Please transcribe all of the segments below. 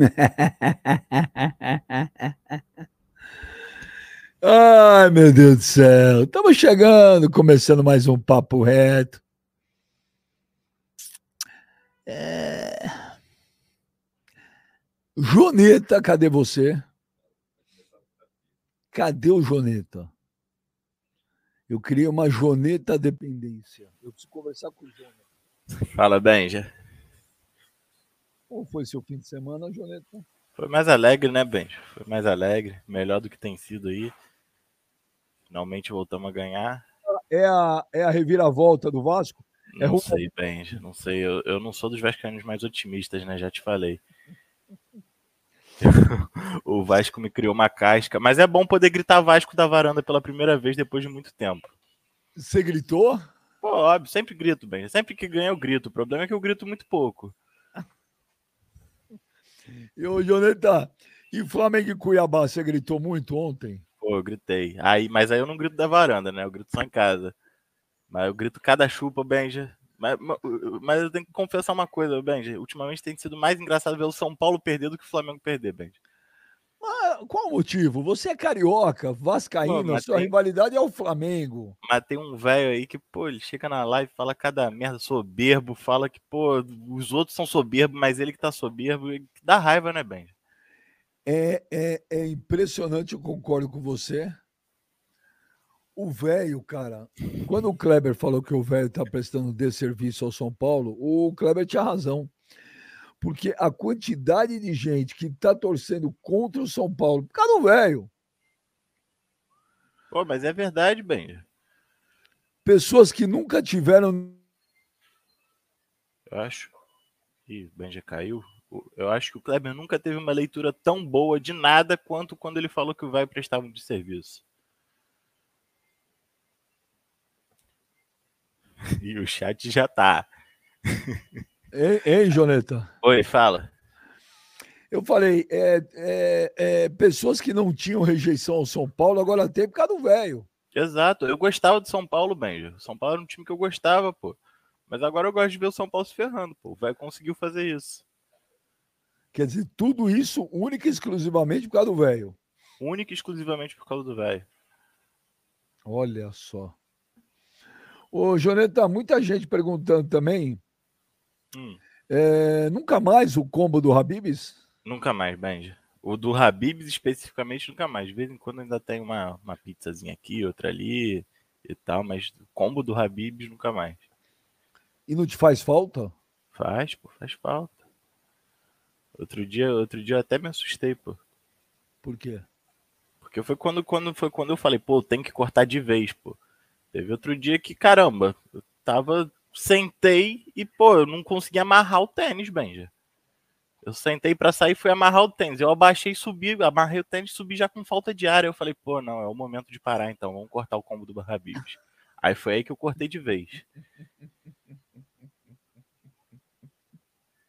Ai, meu Deus do céu. Estamos chegando, começando mais um papo reto. É... Joneta, cadê você? Cadê o Joneta? Eu criei uma Joneta dependência. Eu preciso conversar com o Joneta. Fala, Benja. Como foi seu fim de semana, Joneta? Foi mais alegre, né, Benja? Foi mais alegre, melhor do que tem sido aí. Finalmente voltamos a ganhar. É a, é a reviravolta do Vasco? É não sei, Benja, não sei. Eu, eu não sou dos vascaínos mais otimistas, né? Já te falei. o Vasco me criou uma casca, mas é bom poder gritar Vasco da varanda pela primeira vez depois de muito tempo. Você gritou? Pô, óbvio, sempre grito, bem. Sempre que ganha eu grito. O problema é que eu grito muito pouco. E o Joneta, e Flamengo e Cuiabá, você gritou muito ontem? Pô, eu gritei. Aí, mas aí eu não grito da varanda, né? Eu grito só em casa. Mas eu grito cada chupa, Benja. Mas, mas eu tenho que confessar uma coisa, Benja. Ultimamente tem sido mais engraçado ver o São Paulo perder do que o Flamengo perder, Benja. Mas qual o motivo? Você é carioca, vascaíno, Pô, sua tem... rivalidade é o Flamengo. Mas tem um velho aí que, pô, ele chega na live, fala cada merda soberbo, fala que, pô, os outros são soberbos, mas ele que tá soberbo, dá raiva, né, Ben? É, é, é impressionante, eu concordo com você. O velho, cara, quando o Kleber falou que o velho tá prestando desserviço ao São Paulo, o Kleber tinha razão porque a quantidade de gente que está torcendo contra o São Paulo, por causa do velho. Pô, mas é verdade, Ben. Pessoas que nunca tiveram. Eu acho. Ih, o Ben já caiu. Eu acho que o Kleber nunca teve uma leitura tão boa de nada quanto quando ele falou que o vai prestava de serviço. E o chat já tá. Hein, hein, Joneta? Oi, fala. Eu falei, é, é, é, pessoas que não tinham rejeição ao São Paulo, agora tem por causa do velho. Exato, eu gostava de São Paulo, Benja. São Paulo era um time que eu gostava, pô. Mas agora eu gosto de ver o São Paulo se ferrando, pô. O velho conseguiu fazer isso. Quer dizer, tudo isso única e exclusivamente por causa do velho. Única e exclusivamente por causa do velho. Olha só. Ô, Joneta, muita gente perguntando também Hum. É, nunca mais o combo do Habibs? Nunca mais, Benja. O do Habibs especificamente nunca mais. De vez em quando ainda tem uma, uma pizzazinha aqui, outra ali e tal, mas o combo do Habibs nunca mais. E não te faz falta? Faz, pô, faz falta. Outro dia, outro dia eu até me assustei, pô. Por quê? Porque foi quando, quando, foi quando eu falei, pô, tem que cortar de vez, pô. Teve outro dia que, caramba, eu tava sentei e, pô, eu não consegui amarrar o tênis, Benja. Eu sentei para sair e fui amarrar o tênis. Eu abaixei, subi, amarrei o tênis, subi já com falta de ar. Eu falei, pô, não, é o momento de parar então, vamos cortar o combo do Habibs. Aí foi aí que eu cortei de vez.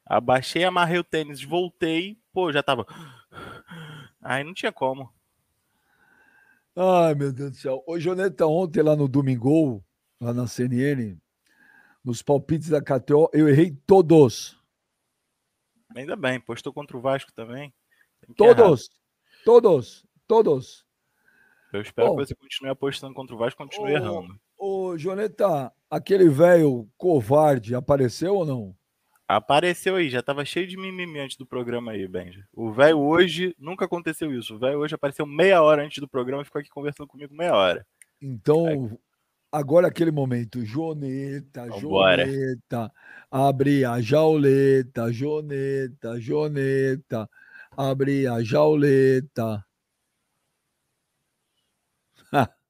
Abaixei, amarrei o tênis, voltei, pô, já tava. Aí não tinha como. Ai, meu Deus do céu. Ô, Joneta, ontem lá no Domingo, lá na CNN, nos palpites da KTO, eu errei todos. Ainda bem, postou contra o Vasco também. Todos, errar. todos, todos. Eu espero Bom, que você continue apostando contra o Vasco, continue ô, errando. Ô, Joneta, aquele velho covarde apareceu ou não? Apareceu aí, já tava cheio de mimimi antes do programa aí, Benja. O velho hoje, nunca aconteceu isso. O velho hoje apareceu meia hora antes do programa e ficou aqui conversando comigo meia hora. Então. Agora aquele momento, Joneta, Vambora. Joneta, abre a jauleta, Joneta, Joneta, abre a jauleta.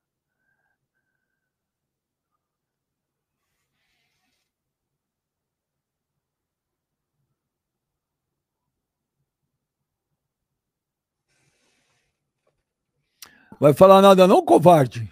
Vai falar nada não, covarde?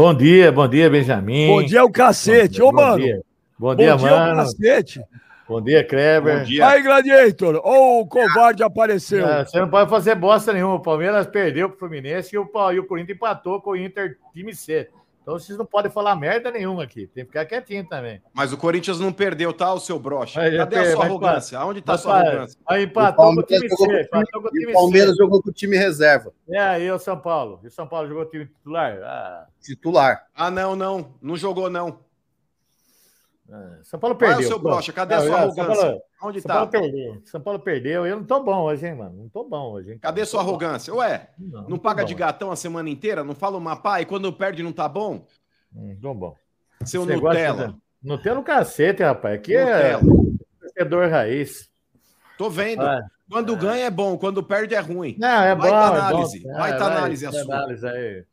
Bom dia, bom dia, Benjamin. Bom dia, o cacete. Ô, mano. Dia. Bom dia, bom dia mano. cacete. Bom dia, Kleber. Bom dia. Aí, Gladiator. Ô, oh, o covarde apareceu. É, você não pode fazer bosta nenhuma. O Palmeiras perdeu pro Fluminense e o, e o Corinthians empatou com o Inter time C. Então vocês não podem falar merda nenhuma aqui. Tem que ficar quietinho também. Mas o Corinthians não perdeu, tá, o seu brocha? Aí, Cadê a sua arrogância? Aonde tá a sua arrogância? Aí O empatou com o Palmeiras time jogou C. com o o o Palmeiras C. jogou com o time reserva, É, aí o São Paulo. E o São Paulo jogou time titular? Ah, titular. Ah, não, não. Não jogou, não. É, São Paulo Qual é o perdeu. seu brocha? Cadê a sua São arrogância? Paulo- Onde São tá? Paulo perdeu. São Paulo perdeu. Eu não tô bom hoje, hein, mano? Não tô bom hoje, hein? Cadê sua bom. arrogância? Ué, Não, não não paga bom. de gatão a semana inteira? Não fala uma pá e quando perde não tá bom? Não tô bom. Seu negócio Nutella. de- Nutella no cacete, rapaz. Aqui é Nutella. torcedor raiz. Tô vendo. Ah, Quando ganha é bom, quando perde é ruim. Não, é Vai bom. tá é bom. análise, vai tá análise a vai sua. análise aí.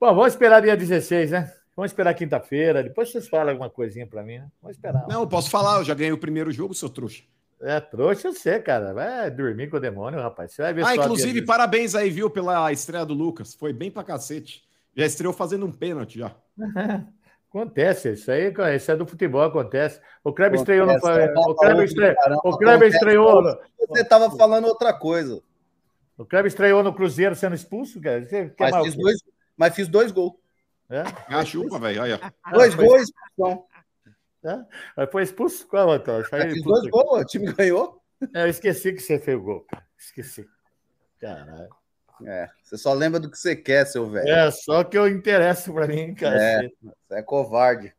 Bom, vamos esperar dia 16, né? Vamos esperar quinta-feira. Depois vocês falam alguma coisinha pra mim, né? Vamos esperar. Não, eu posso falar, eu já ganhei o primeiro jogo, seu trouxa. É, trouxa você, cara. Vai dormir com o demônio, rapaz. Você vai ver Ah, só inclusive, parabéns aí, viu, pela estreia do Lucas. Foi bem pra cacete. Já estreou fazendo um pênalti já. Acontece, isso aí isso é do futebol, acontece. O Kleber Acontece, estreou no. é uma O Kleber, saúde estre... do caramba, o Kleber estreou. no- Você estava falando outra coisa. O Kleber estreou no Cruzeiro sendo expulso, cara. Você quer Mas mais fiz, dois, mas fiz dois gols. É? Ah, chupa, velho. Olha. Dois gols, expulsão. Mas foi expulso? Qual, Antônio? Fiz dois gols, o time ganhou. É, eu esqueci que você fez o gol, cara. Esqueci. Caralho. É, você só lembra do que você quer, seu velho. É, só que eu interesso pra mim, cara. Você é covarde.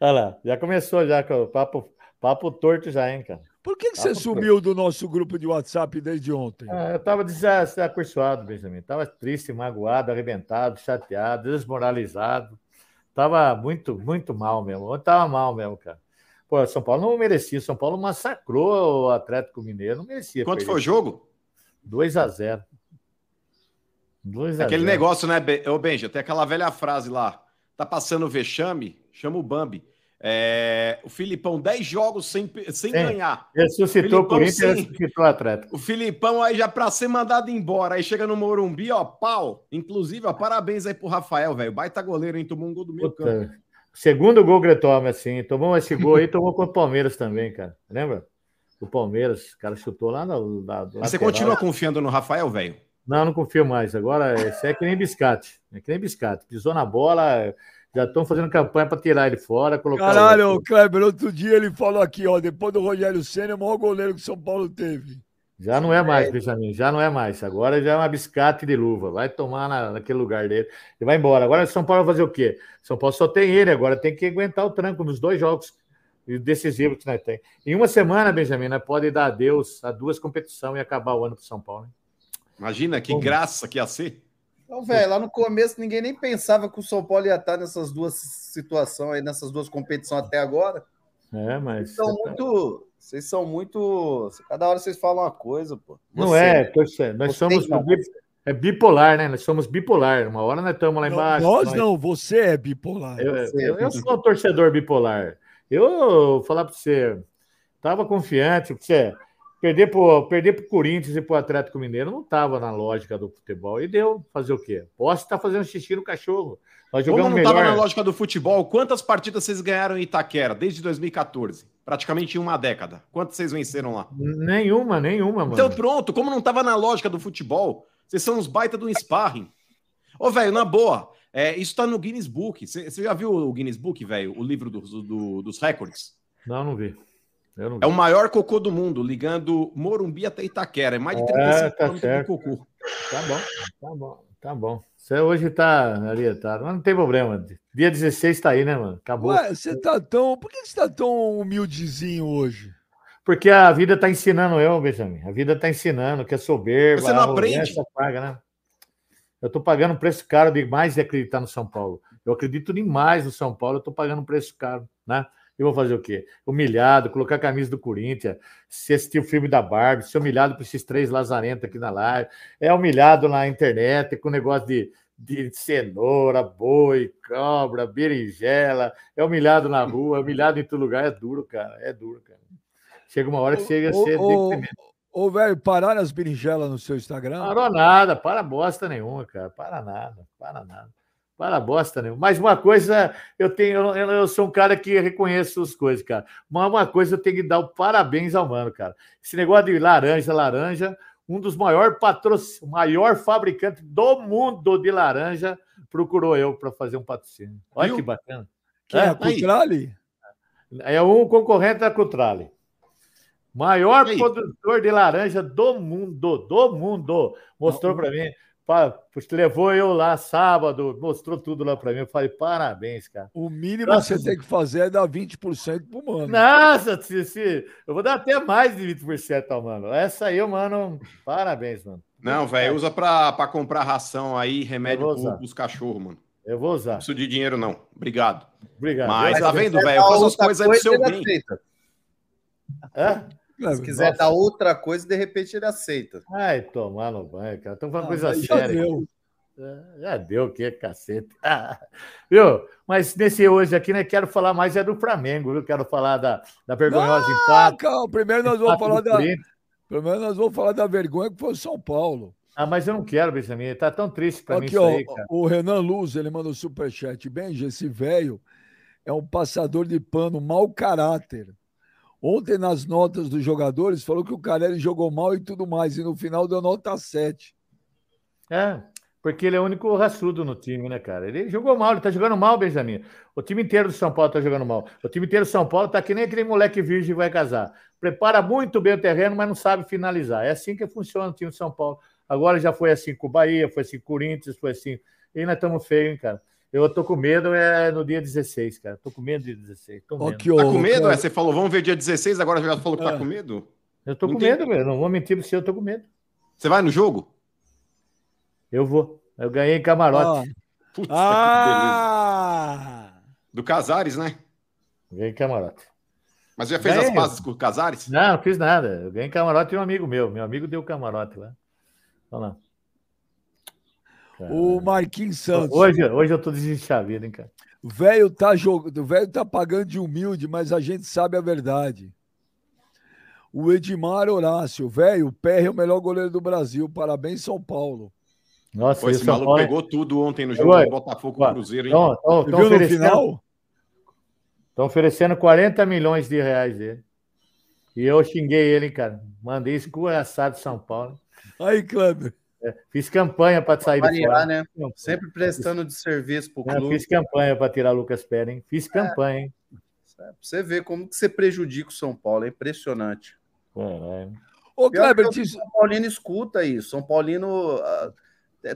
Olha lá, já começou já com o papo, papo torto já, hein, cara. Por que, que você Tá, sumiu do nosso grupo de WhatsApp desde ontem? Ah, eu tava desacursoado, Benjamin. Tava triste, magoado, arrebentado, chateado, desmoralizado. Tava muito, muito mal mesmo. Eu tava mal mesmo, cara. Pô, São Paulo não merecia. São Paulo massacrou o Atlético Mineiro. Não merecia. Quanto foi o jogo? 2 a 0 2 a Aquele 0. negócio, né, ô Benja? Tem aquela velha frase lá. Tá passando vexame, chama o Bambi. É, o Filipão, 10 jogos sem, sem Sim. ganhar. Ressuscitou o Corinthians e ressuscitou o Atlético. O Filipão aí já pra ser mandado embora. Aí chega no Morumbi, ó, pau. Inclusive, ó, parabéns aí pro Rafael, velho. Baita goleiro, hein? Tomou um gol do meio campo. Puta. Segundo gol que ele toma, assim. Tomou esse gol aí, tomou contra o Palmeiras também, cara. Lembra? O Palmeiras, o cara chutou lá no. Na, Mas Você continua confiando no Rafael, velho? Não, não confio mais. Agora, esse é que nem biscate. É que nem biscate. Pisou na bola, já estão fazendo campanha para tirar ele fora, colocar. Caralho, o Kleber, outro dia ele falou aqui, ó, depois do Rogério Senna, o maior goleiro que São Paulo teve. Já não é mais, Benjamin, já não é mais. Agora já é uma biscate de luva. Vai tomar na, naquele lugar dele e vai embora. Agora São Paulo vai fazer o quê? São Paulo só tem ele, agora tem que aguentar o tranco nos dois jogos decisivos que nós temos. Em uma semana, Benjamin, nós pode dar adeus a duas competições e acabar o ano para São Paulo. hein? Imagina que Como? graça que ia ser. Então, velho, lá no começo ninguém nem pensava que o São Paulo ia estar nessas duas situações aí, nessas duas competições até agora. É, mas. Vocês são muito. Vocês são muito. Cada hora vocês falam uma coisa, pô. Não Você. é, torce- nós Você somos não. é bipolar, né? Nós somos bipolar. Uma hora nós estamos lá Não, embaixo. nós nós- não, você é bipolar. Eu, Você- eu- eu sou um torcedor bipolar. Eu vou falar para você, estava confiante, porque você perder para perder o Corinthians e para o Atlético Mineiro não estava na lógica do futebol. E deu fazer o quê? Posso estar fazendo xixi no cachorro. Nós Como não estava na lógica do futebol, quantas partidas vocês ganharam em Itaquera desde 2014? Praticamente em uma década. Quantas vocês venceram lá? Nenhuma, nenhuma, mano. Então pronto, como não estava na lógica do futebol, vocês são uns baita do sparring. Ô, velho, na boa, é, isso tá no Guinness Book. Você já viu o Guinness Book, velho? O livro dos- do- dos recordes? Não, não vi. Eu não vi. É o maior cocô do mundo, ligando Morumbi até Itaquera. É mais de É, 35 tá quilômetros de certo. cocô. Tá bom, tá bom, tá bom. Você hoje tá orientado, mas não tem problema. Dia 16 tá aí, né, mano? Acabou. Ué, você tá tão. Por que você tá tão humildezinho hoje? Porque a vida tá ensinando eu, Benjamin. A vida tá ensinando que é soberba. Você não aprende? Paga, né? Eu tô pagando um preço caro demais de acreditar no São Paulo. Eu acredito demais no São Paulo, eu tô pagando um preço caro, né? E vou fazer o quê? Humilhado, colocar a camisa do Corinthians, se assistir o filme da Barbie, ser humilhado por esses três lazarentos aqui na live, é humilhado na internet com negócio de, de cenoura, boi, cobra, berinjela, é humilhado na rua, é humilhado em todo lugar, é duro, cara, é duro, cara. Chega uma hora que chega a ser ô. Ô, velho, pararam as berinjelas no seu Instagram? Parou nada, para bosta nenhuma, cara. Para nada, para nada. Para bosta nenhuma. Mas uma coisa, eu tenho, eu, eu sou um cara que reconheço as coisas, cara. Mas uma coisa eu tenho que dar o parabéns ao mano, cara. Esse negócio de laranja, laranja, um dos maiores patrocínios, o maior fabricante do mundo de laranja, procurou eu para fazer um patrocínio. Olha Viu? que bacana. Quem é, É, a Cutrale? É um concorrente da Cutrale. Maior produtor de laranja do mundo, do mundo. Mostrou para mim. Pa- levou eu lá sábado, mostrou tudo lá para mim. Eu falei, parabéns, cara. O mínimo que Nossa. você tem que fazer é dar 20% pro mano. Nossa, Cici, eu vou dar até mais de 20% ao mano. Essa aí, mano, parabéns, mano. Não, velho, usa pra, pra comprar ração aí, remédio pro, pros cachorros, mano. Eu vou Não usar. preciso de dinheiro, não. Obrigado. Obrigado. Mas Eu- tá vendo, Se velho? Eu quiser faço dar as coisas aí pro seu bem. Hã? Se quiser nossa, dar outra coisa, de repente ele aceita. Ai, tomar no banho, cara. Estamos falando ah, coisa aí já séria. deu. É, Já deu o que, cacete. Ah, viu? Mas nesse hoje aqui, né, quero falar mais é do Flamengo, viu? Quero falar da, da vergonhosa Ah, empate. calma, primeiro nós vamos falar da, primeiro nós vamos falar da vergonha que foi o São Paulo. Ah, mas eu não quero, Benjamin. Tá tão triste para mim Aqui, isso ó, aí, cara. o Renan Luz, ele mandou superchat. Benji, esse velho é um passador de pano, mau caráter. Ontem, nas notas dos jogadores, falou que o Carelli jogou mal e tudo mais, e no final deu nota 7. É, porque ele é o único raçudo no time, né, cara? Ele jogou mal, ele tá jogando mal, Benjamin. O time inteiro do São Paulo tá jogando mal. O time inteiro do São Paulo tá que nem aquele moleque virgem que vai casar. Prepara muito bem o terreno, mas não sabe finalizar. É assim que funciona o time do São Paulo. Agora já foi assim com o Bahia, foi assim com o Corinthians, foi assim. E nós estamos feios, hein, cara? Eu tô com medo é no dia 16, cara. Tô com medo de 16. Tô medo. Aqui, Tá com medo? É, você falou, vamos ver dia 16, agora já falou que tá Ah. com medo? Eu tô com Entendi. medo, velho. Não vou mentir pra você, eu tô com medo. Você vai no jogo? Eu vou. Eu ganhei em camarote. Putz, Ah! Do Casares, né? Ganhei em camarote. Mas já fez Ganhei. as pazes com o Casares? Não, não fiz nada. Eu ganhei camarote de um amigo meu. Meu amigo deu camarote lá. Olha lá. O Marquinhos Santos. Hoje, hoje eu tô desenchavido, hein, cara. O velho tá jogando, velho tá pagando de humilde, mas a gente sabe a verdade. O Edmar Horácio, velho, o PR é o melhor goleiro do Brasil. Parabéns, São Paulo. Nossa, Pô, o esse São maluco Paulo- pegou tudo ontem no jogo Oi. do Botafogo com o Ó, Cruzeiro, hein? Tão, tão, tão viu no oferecendo, final? tão oferecendo 40 milhões de reais dele. E eu xinguei ele, hein, cara. Mandei escorraçado de São Paulo. Aí, Kleber. Fiz campanha para sair de Variar, fora. né? Sempre prestando de serviço pro É, clube. fiz campanha para tirar o Lucas Pérez, hein? Fiz campanha, hein? Pra Você vê como que você prejudica o São Paulo, é impressionante. Caralho. Ô, Kleber, que o São Paulino escuta isso. São Paulino. ah,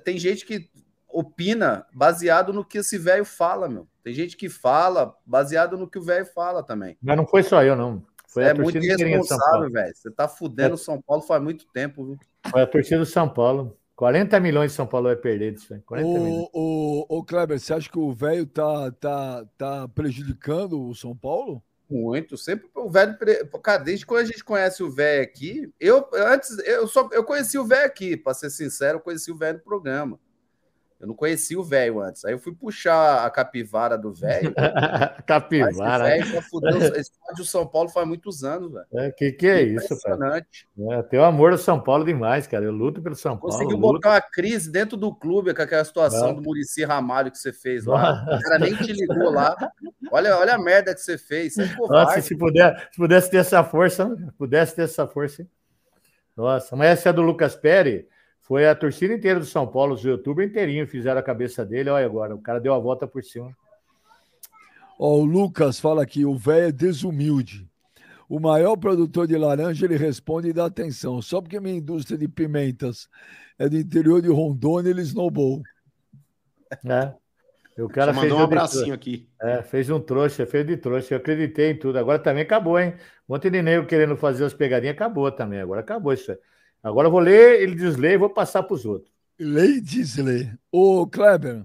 tem gente que opina baseado no que esse velho fala, meu. Tem gente que fala baseado no que o velho fala também. Mas não foi só eu, não. Foi é muito irresponsável, velho. Você tá fudendo o São Paulo faz muito tempo, viu? Foi a torcida do São Paulo. 40 milhões de São Paulo vai perder disso aí. 40 milhões. ô, ô, ô, Kleber, você acha que o velho tá, tá, tá prejudicando o São Paulo? Muito. Sempre o velho. Cara, desde quando a gente conhece o velho aqui, eu antes eu só eu conheci o velho aqui, para ser sincero, eu conheci o velho no programa. Eu não conhecia o velho antes. Aí eu fui puxar a capivara do velho. Capivara. já fudeu. Esse estádio São Paulo faz muitos anos, velho. É, que que é isso, cara? Impressionante. É, tenho amor ao São Paulo demais, cara. Eu luto pelo São Paulo. Conseguiu botar uma crise dentro do clube com aquela situação É. do Murici Ramalho que você fez lá. O cara nem te ligou lá. Olha, olha a merda que você fez. Você é Nossa, se, puder, se pudesse ter essa força, pudesse ter essa força. hein? Nossa, mas essa é do Lucas Pérez foi a torcida inteira do São Paulo, os youtubers inteirinho fizeram a cabeça dele. Olha agora, o cara deu a volta por cima. Ó, o Lucas fala aqui, o velho é desumilde. O maior produtor de laranja, ele responde e dá atenção. Só porque minha indústria de pimentas é do interior de Rondônia, ele snowball. né? E o Só cara fez mandou um abracinho aqui. É, fez um trouxa, fez de trouxa. Eu acreditei em tudo. Agora também acabou, hein? Ontem de nego querendo fazer as pegadinhas, acabou também. Agora acabou isso aí. Agora eu vou ler, ele desler e vou passar para os outros. Ladies Lê. Ô, Kleber,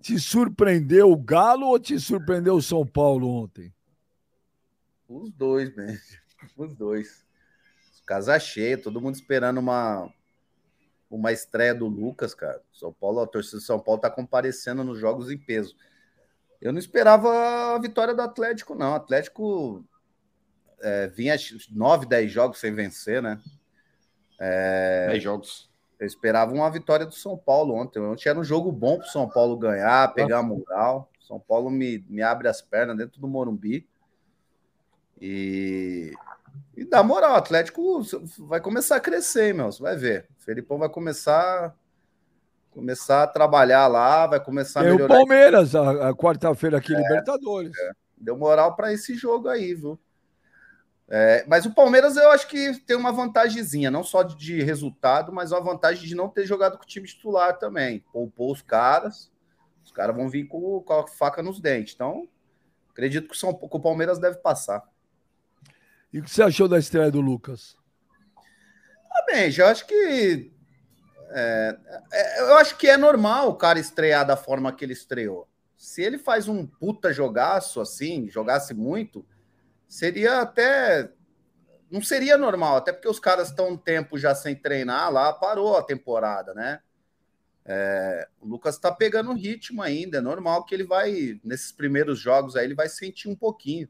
te surpreendeu o Galo ou te surpreendeu o São Paulo ontem? Os dois, mesmo. Os dois. Casa cheia, todo mundo esperando uma, uma estreia do Lucas, cara. São Paulo, a torcida do São Paulo tá comparecendo nos jogos em peso. Eu não esperava a vitória do Atlético, não. O Atlético é, vinha nove, dez jogos sem vencer, né? É, 10 jogos. Eu esperava uma vitória do São Paulo ontem. Ontem era um jogo bom para o São Paulo ganhar, pegar a moral. São Paulo me, me abre as pernas dentro do Morumbi. E E dá moral, o Atlético vai começar a crescer, meu. Você vai ver. O Felipão vai começar começar a trabalhar lá, vai começar a Tem melhorar. o Palmeiras, a, a quarta-feira aqui, Libertadores. Deu moral para esse jogo aí, viu? É, mas o Palmeiras eu acho que tem uma vantagemzinha, não só de, de resultado, mas uma vantagem de não ter jogado com o time titular também. Poupou os caras, os caras vão vir com, com a faca nos dentes. Então, acredito que o, São, que o Palmeiras deve passar. E o que você achou da estreia do Lucas? Tá bem, já acho que. é, é, eu acho que é normal o cara estrear da forma que ele estreou. Se ele faz um puta jogaço assim, jogasse muito, seria até. Não seria normal, até porque os caras estão um tempo já sem treinar lá, parou a temporada, né? É, o Lucas tá pegando ritmo ainda, é normal que ele vai, nesses primeiros jogos aí, ele vai sentir um pouquinho.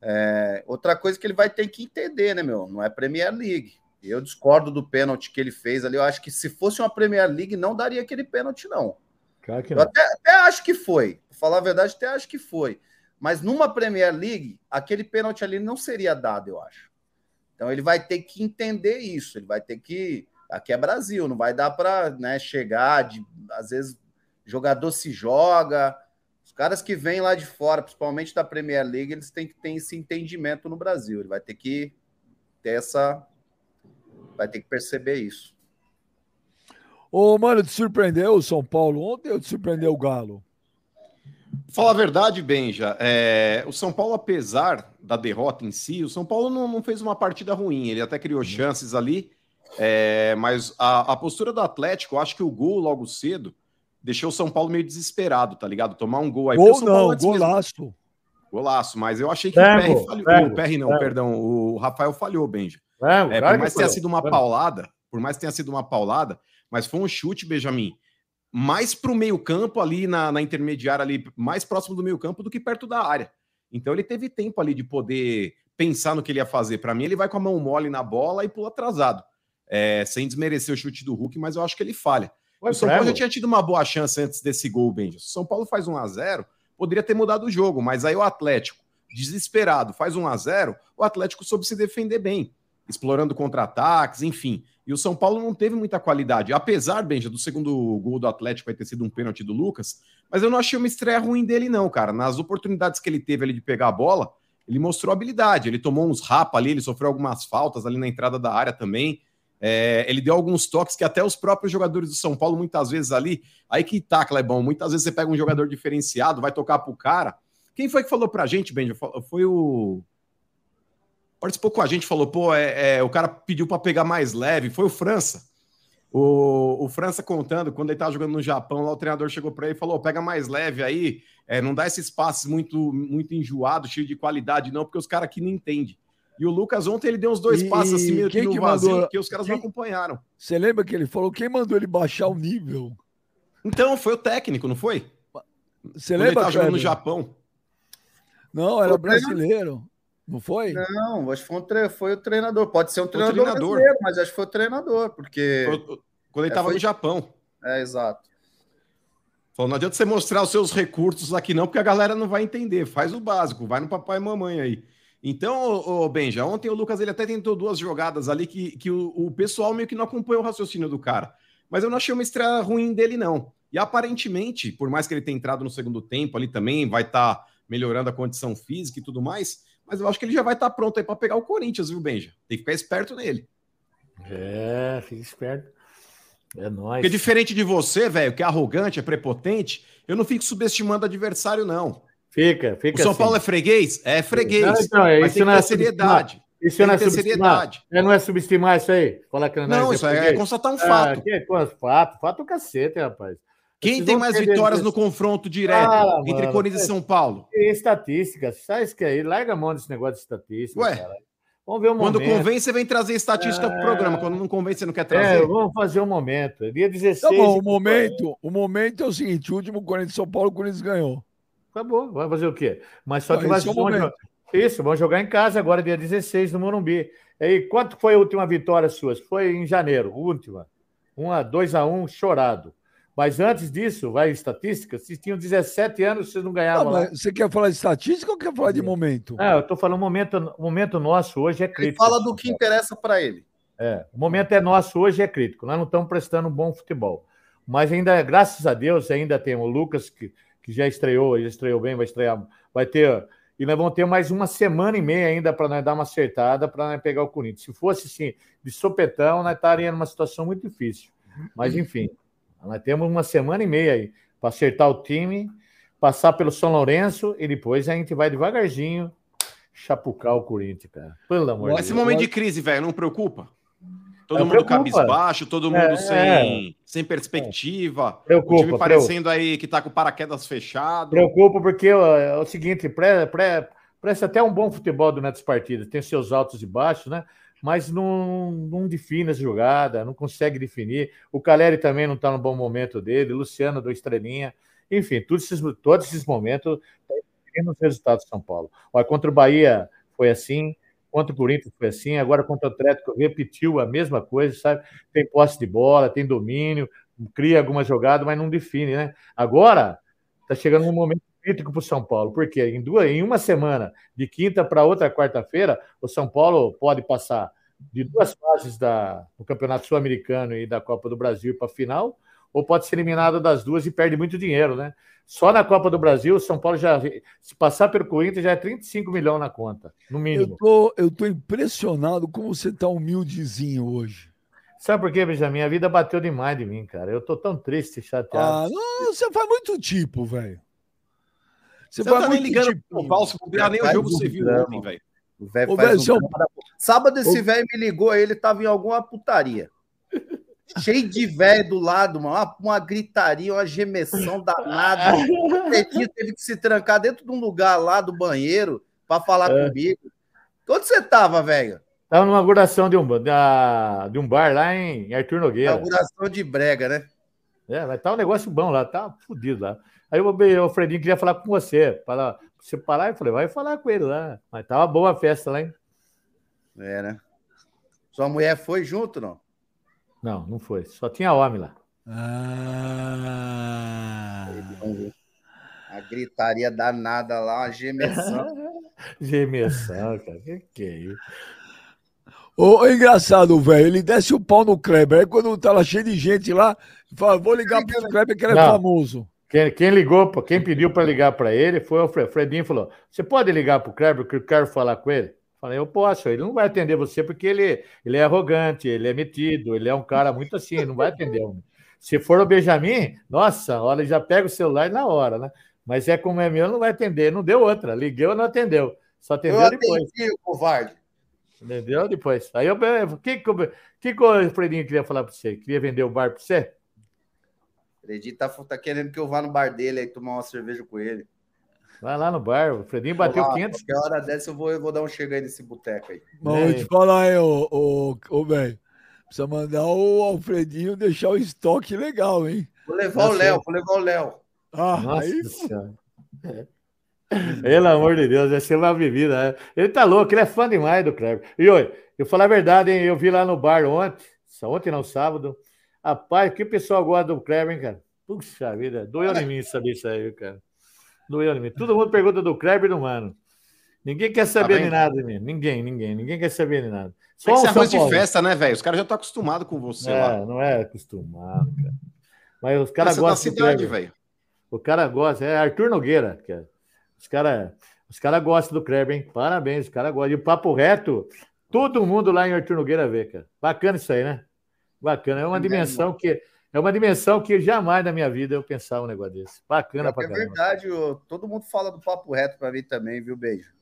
É, outra coisa que ele vai ter que entender, né, meu? Não é Premier League. Eu discordo do pênalti que ele fez ali. Eu acho que se fosse uma Premier League, não daria aquele pênalti, não. Claro que Eu não. até, até acho que foi. Pra falar a verdade, até acho que foi. Mas numa Premier League, aquele pênalti ali não seria dado, eu acho. Então ele vai ter que entender isso. Ele vai ter que. Aqui é Brasil, não vai dar para né, chegar. De, às vezes, jogador se joga. Os caras que vêm lá de fora, principalmente da Premier League, eles têm que ter esse entendimento no Brasil. Ele vai ter que ter essa. Vai ter que perceber isso. Ô, mano, te surpreendeu o São Paulo ontem ou te surpreendeu o Galo? Falar a verdade, Benja, é, o São Paulo, apesar da derrota em si, o São Paulo não, não fez uma partida ruim. Ele até criou chances ali, é, mas a, a postura do Atlético, eu acho que o gol logo cedo deixou o São Paulo meio desesperado, tá ligado? Tomar um gol aí. Gol São Paulo não, antes mesmo- golaço. Golaço, mas eu achei que Pego, o Perry falhou. pego, o Perry não, pego. perdão, o Rafael falhou, Benja. É, É, por mais que tenha sido uma paulada, por mais que tenha sido uma paulada, mas foi um chute, Benjamin, mais para o meio-campo ali na, na intermediária, ali, mais próximo do meio-campo do que perto da área. Então ele teve tempo ali de poder pensar no que ele ia fazer. Para mim, ele vai com a mão mole na bola e pula atrasado. É, sem desmerecer o chute do Hulk, mas eu acho que ele falha. O São Paulo já tinha tido uma boa chance antes desse gol, Benja. Se o São Paulo faz 1 a 0 poderia ter mudado o jogo, mas aí o Atlético, desesperado, faz 1 a 0 o Atlético soube se defender bem, explorando contra-ataques, enfim. E o São Paulo não teve muita qualidade, apesar, Benja, do segundo gol do Atlético vai ter sido um pênalti do Lucas, mas eu não achei uma estreia ruim dele, não, cara. Nas oportunidades que ele teve ali de pegar a bola, ele mostrou habilidade. Ele tomou uns rapa ali, ele sofreu algumas faltas ali na entrada da área também. É, ele deu alguns toques que até os próprios jogadores do São Paulo, muitas vezes ali, aí que tá, Clebão, muitas vezes você pega um jogador diferenciado, vai tocar pro cara. Quem foi que falou pra gente, Benja? Foi o. Participou com a gente, falou, pô, é, é, o cara pediu para pegar mais leve, foi o França. O, o França contando, quando ele tava jogando no Japão, lá o treinador chegou para ele e falou: pega mais leve aí, é, não dá esses passes muito, muito enjoados, cheio de qualidade, não, porque os caras aqui não entendem. E o Lucas ontem ele deu uns dois E passos assim, meio que quem no que vazio, mandou- que os caras quem- não acompanharam. Você lembra que ele falou quem mandou ele baixar o nível? Então, foi o técnico, não foi? Você Quando ele lembra, tava jogando no? Japão. Não, era brasileiro. Não foi? Não, acho que foi, um tre- foi o treinador. Pode ser um o treinador, treinador. mas acho que foi o treinador, porque. Foi o- Quando ele É, tava foi- no Japão. É, exato. Falou, não adianta você mostrar os seus recursos aqui não, porque a galera não vai entender. Faz o básico, vai no papai e mamãe aí. Então, ô, ô, Benja, ontem o Lucas ele até tentou duas jogadas ali que, que o, o pessoal meio que não acompanhou o raciocínio do cara. Mas eu não achei uma estreia ruim dele, não. E aparentemente, por mais que ele tenha entrado no segundo tempo ali também, vai estar melhorando a condição física e tudo mais, mas eu acho que ele já vai estar pronto aí para pegar o Corinthians, viu, Benja? Tem que ficar esperto nele. É, fica esperto. É nóis. Porque diferente de você, velho, que é arrogante, é prepotente, eu não fico subestimando adversário, não. Fica, O fica São assim. Paulo é freguês? É freguês. Não, então, é, mas isso que não é seriedade. Isso Tem não é que subestimar. seriedade. É, não é subestimar isso aí? Falar que Não, é isso é, freguês? constatar um Ah, fato. que é coisa, fato, fato cacete, rapaz. Quem tem mais vitórias no confronto direto Ah, entre mano, Corinthians e é- São Paulo? E estatística, sai isso que aí, larga a mão desse negócio de estatística. Ué, cara. Vamos ver um Quando momento. convém, você vem trazer estatística pro Ah. programa. Quando não convém, você não quer É, trazer. vamos fazer um momento. Dia 16. Tá bom, o momento, o momento é o seguinte: o último Corinthians São Paulo, o Corinthians ganhou. Acabou, vai fazer o quê? Mas só que vai é o Isso, vão jogar em casa agora, dia 16, no Morumbi. E aí, quanto foi a última vitória sua? Foi em janeiro, última. 1 a 2 a 1 chorado. Mas antes disso, vai em estatística, vocês tinham 17 anos, vocês não ganhavam. Não, você quer falar de estatística ou quer falar de momento? Ah, eu estou falando, o momento, o momento nosso hoje é crítico. Ele fala do que interessa para ele. É, o momento é nosso hoje é crítico. Nós não estamos prestando um bom futebol. Mas ainda, graças a Deus, ainda tem o Lucas, que, que já estreou, já estreou bem, vai estrear, vai ter. E nós vamos ter mais uma semana e meia ainda para nós dar uma acertada para nós pegar o Corinthians. Se fosse assim, de sopetão, nós estaríamos numa situação muito difícil. Mas, enfim, nós temos uma semana e meia aí para acertar o time, passar pelo São Lourenço e depois a gente vai devagarzinho chapucar o Corinthians, cara. Pelo amor de Deus. Esse momento de crise, velho, não preocupa? Todo é, mundo cabisbaixo, todo mundo é, sem, é. sem perspectiva. Preocupa, o time parecendo preocupa. aí que tá com paraquedas fechado. Preocupa porque é o seguinte, pré, pré, presta até um bom futebol durante as partidas, tem seus altos e baixos, né? Mas não, não define as jogadas, não consegue definir. O Caleri também não está no bom momento dele, Luciano do Estrelinha. Enfim, todos esses, todos esses momentos estão nos resultados de São Paulo. Olha, contra o Bahia foi assim, Contra o Corinthians foi assim, agora contra o Atlético repetiu a mesma coisa, sabe? Tem posse de bola, tem domínio, cria algumas jogadas, mas não define, né? Agora está chegando um momento crítico para o São Paulo, porque em, duas, em uma semana, de quinta para outra quarta-feira, o São Paulo pode passar de duas fases da, do Campeonato Sul-Americano e da Copa do Brasil para a final, ou pode ser eliminado das duas e perde muito dinheiro, né? Só na Copa do Brasil, o São Paulo já, se passar pelo Corinthians, já é 35 milhões na conta, no mínimo. Eu tô, eu tô impressionado como você tá humildezinho hoje. Sabe por quê, Benjamin? A vida bateu demais de mim, cara. Eu tô tão triste chateado. Ah, não, você faz muito tipo, velho. Você, você faz tá nem ligando tipo. pro falso, nem o jogo você viu ontem, velho. Um... Sábado esse velho me ligou, ele tava em alguma putaria cheio de velho do lado, mano. Uma, uma, gritaria, uma gemessão danada. O Pedrinho teve que se trancar dentro de um lugar lá do banheiro para falar é. comigo. Onde você tava, velho? Tava numa inauguração de um, da, de um bar lá em Arthur Nogueira. Inauguração de brega, né? É, mas tá um negócio bom lá, tá fudido lá. Aí o, Fredinho queria falar com você, para você parar, eu falei, vai falar com ele lá. Mas tava boa a festa lá, hein? É, né? Sua mulher foi junto, não? Não, não foi. Só tinha homem lá. Ah. A gritaria danada lá, uma gemessão. gemessão, cara. Que que é isso? Ô, engraçado, velho. Ele desce o pau no Kleber. Aí quando tá lá cheio de gente lá, fala: vou ligar pro Kleber que ele é famoso. Quem, quem ligou, quem pediu para ligar para ele foi o Fredinho falou: Você pode ligar pro Kleber que eu quero falar com ele? Falei, eu posso, ele não vai atender você porque ele, ele é arrogante, ele é metido, ele é um cara muito assim, não vai atender. Se for o Benjamin, nossa, olha, já pega o celular na hora, né? Mas é como é meu, não vai atender, não deu outra. Liguei ou não atendeu. Só atendeu eu depois. Atendi, covarde. Entendeu? Depois. Aí eu. O que, que, que o Fredinho queria falar para você? Queria vender o bar para você? O Fredinho tá, tá querendo que eu vá no bar dele aí tomar uma cerveja com ele. Vai lá no bar, o Fredinho bateu lá, 500. Que hora dessa eu vou, eu vou dar um chega aí nesse boteco aí. Mas vou te falar aí, ô, ô, ô velho. Precisa mandar o Alfredinho deixar o estoque legal, hein? Vou levar Nossa, o Léo, vou levar o Léo. Ah, Nossa aí. Pelo amor de Deus, vai ser uma bebida. Ele tá louco, ele é fã demais do Kleber. E oi, eu falar a verdade, hein? Eu vi lá no bar ontem, ontem não, sábado. Rapaz, que pessoal gosta do Kleber, hein, cara? Puxa vida, doeu em mim saber isso aí, cara. Doeu em mim. Todo mundo pergunta do Kleber e do Mano. Ninguém quer saber tá de nada de mim. Ninguém, ninguém. Ninguém quer saber de nada. Só é arroz de festa, né, velho? Os caras já estão acostumados com você é, lá. Não é acostumado, cara. Mas os caras gostam. Da cidade, velho. O cara gosta. É Arthur Nogueira. Que é. Os caras os cara gostam do Kleber, hein? Parabéns, os caras gostam. E o Papo Reto, todo mundo lá em Arthur Nogueira vê, cara. Bacana isso aí, né? Bacana. É uma dimensão que é uma dimensão que jamais na minha vida eu pensava um negócio desse. Bacana é, pra é caramba. É verdade, eu, todo mundo fala do papo reto para mim também, viu, beijo?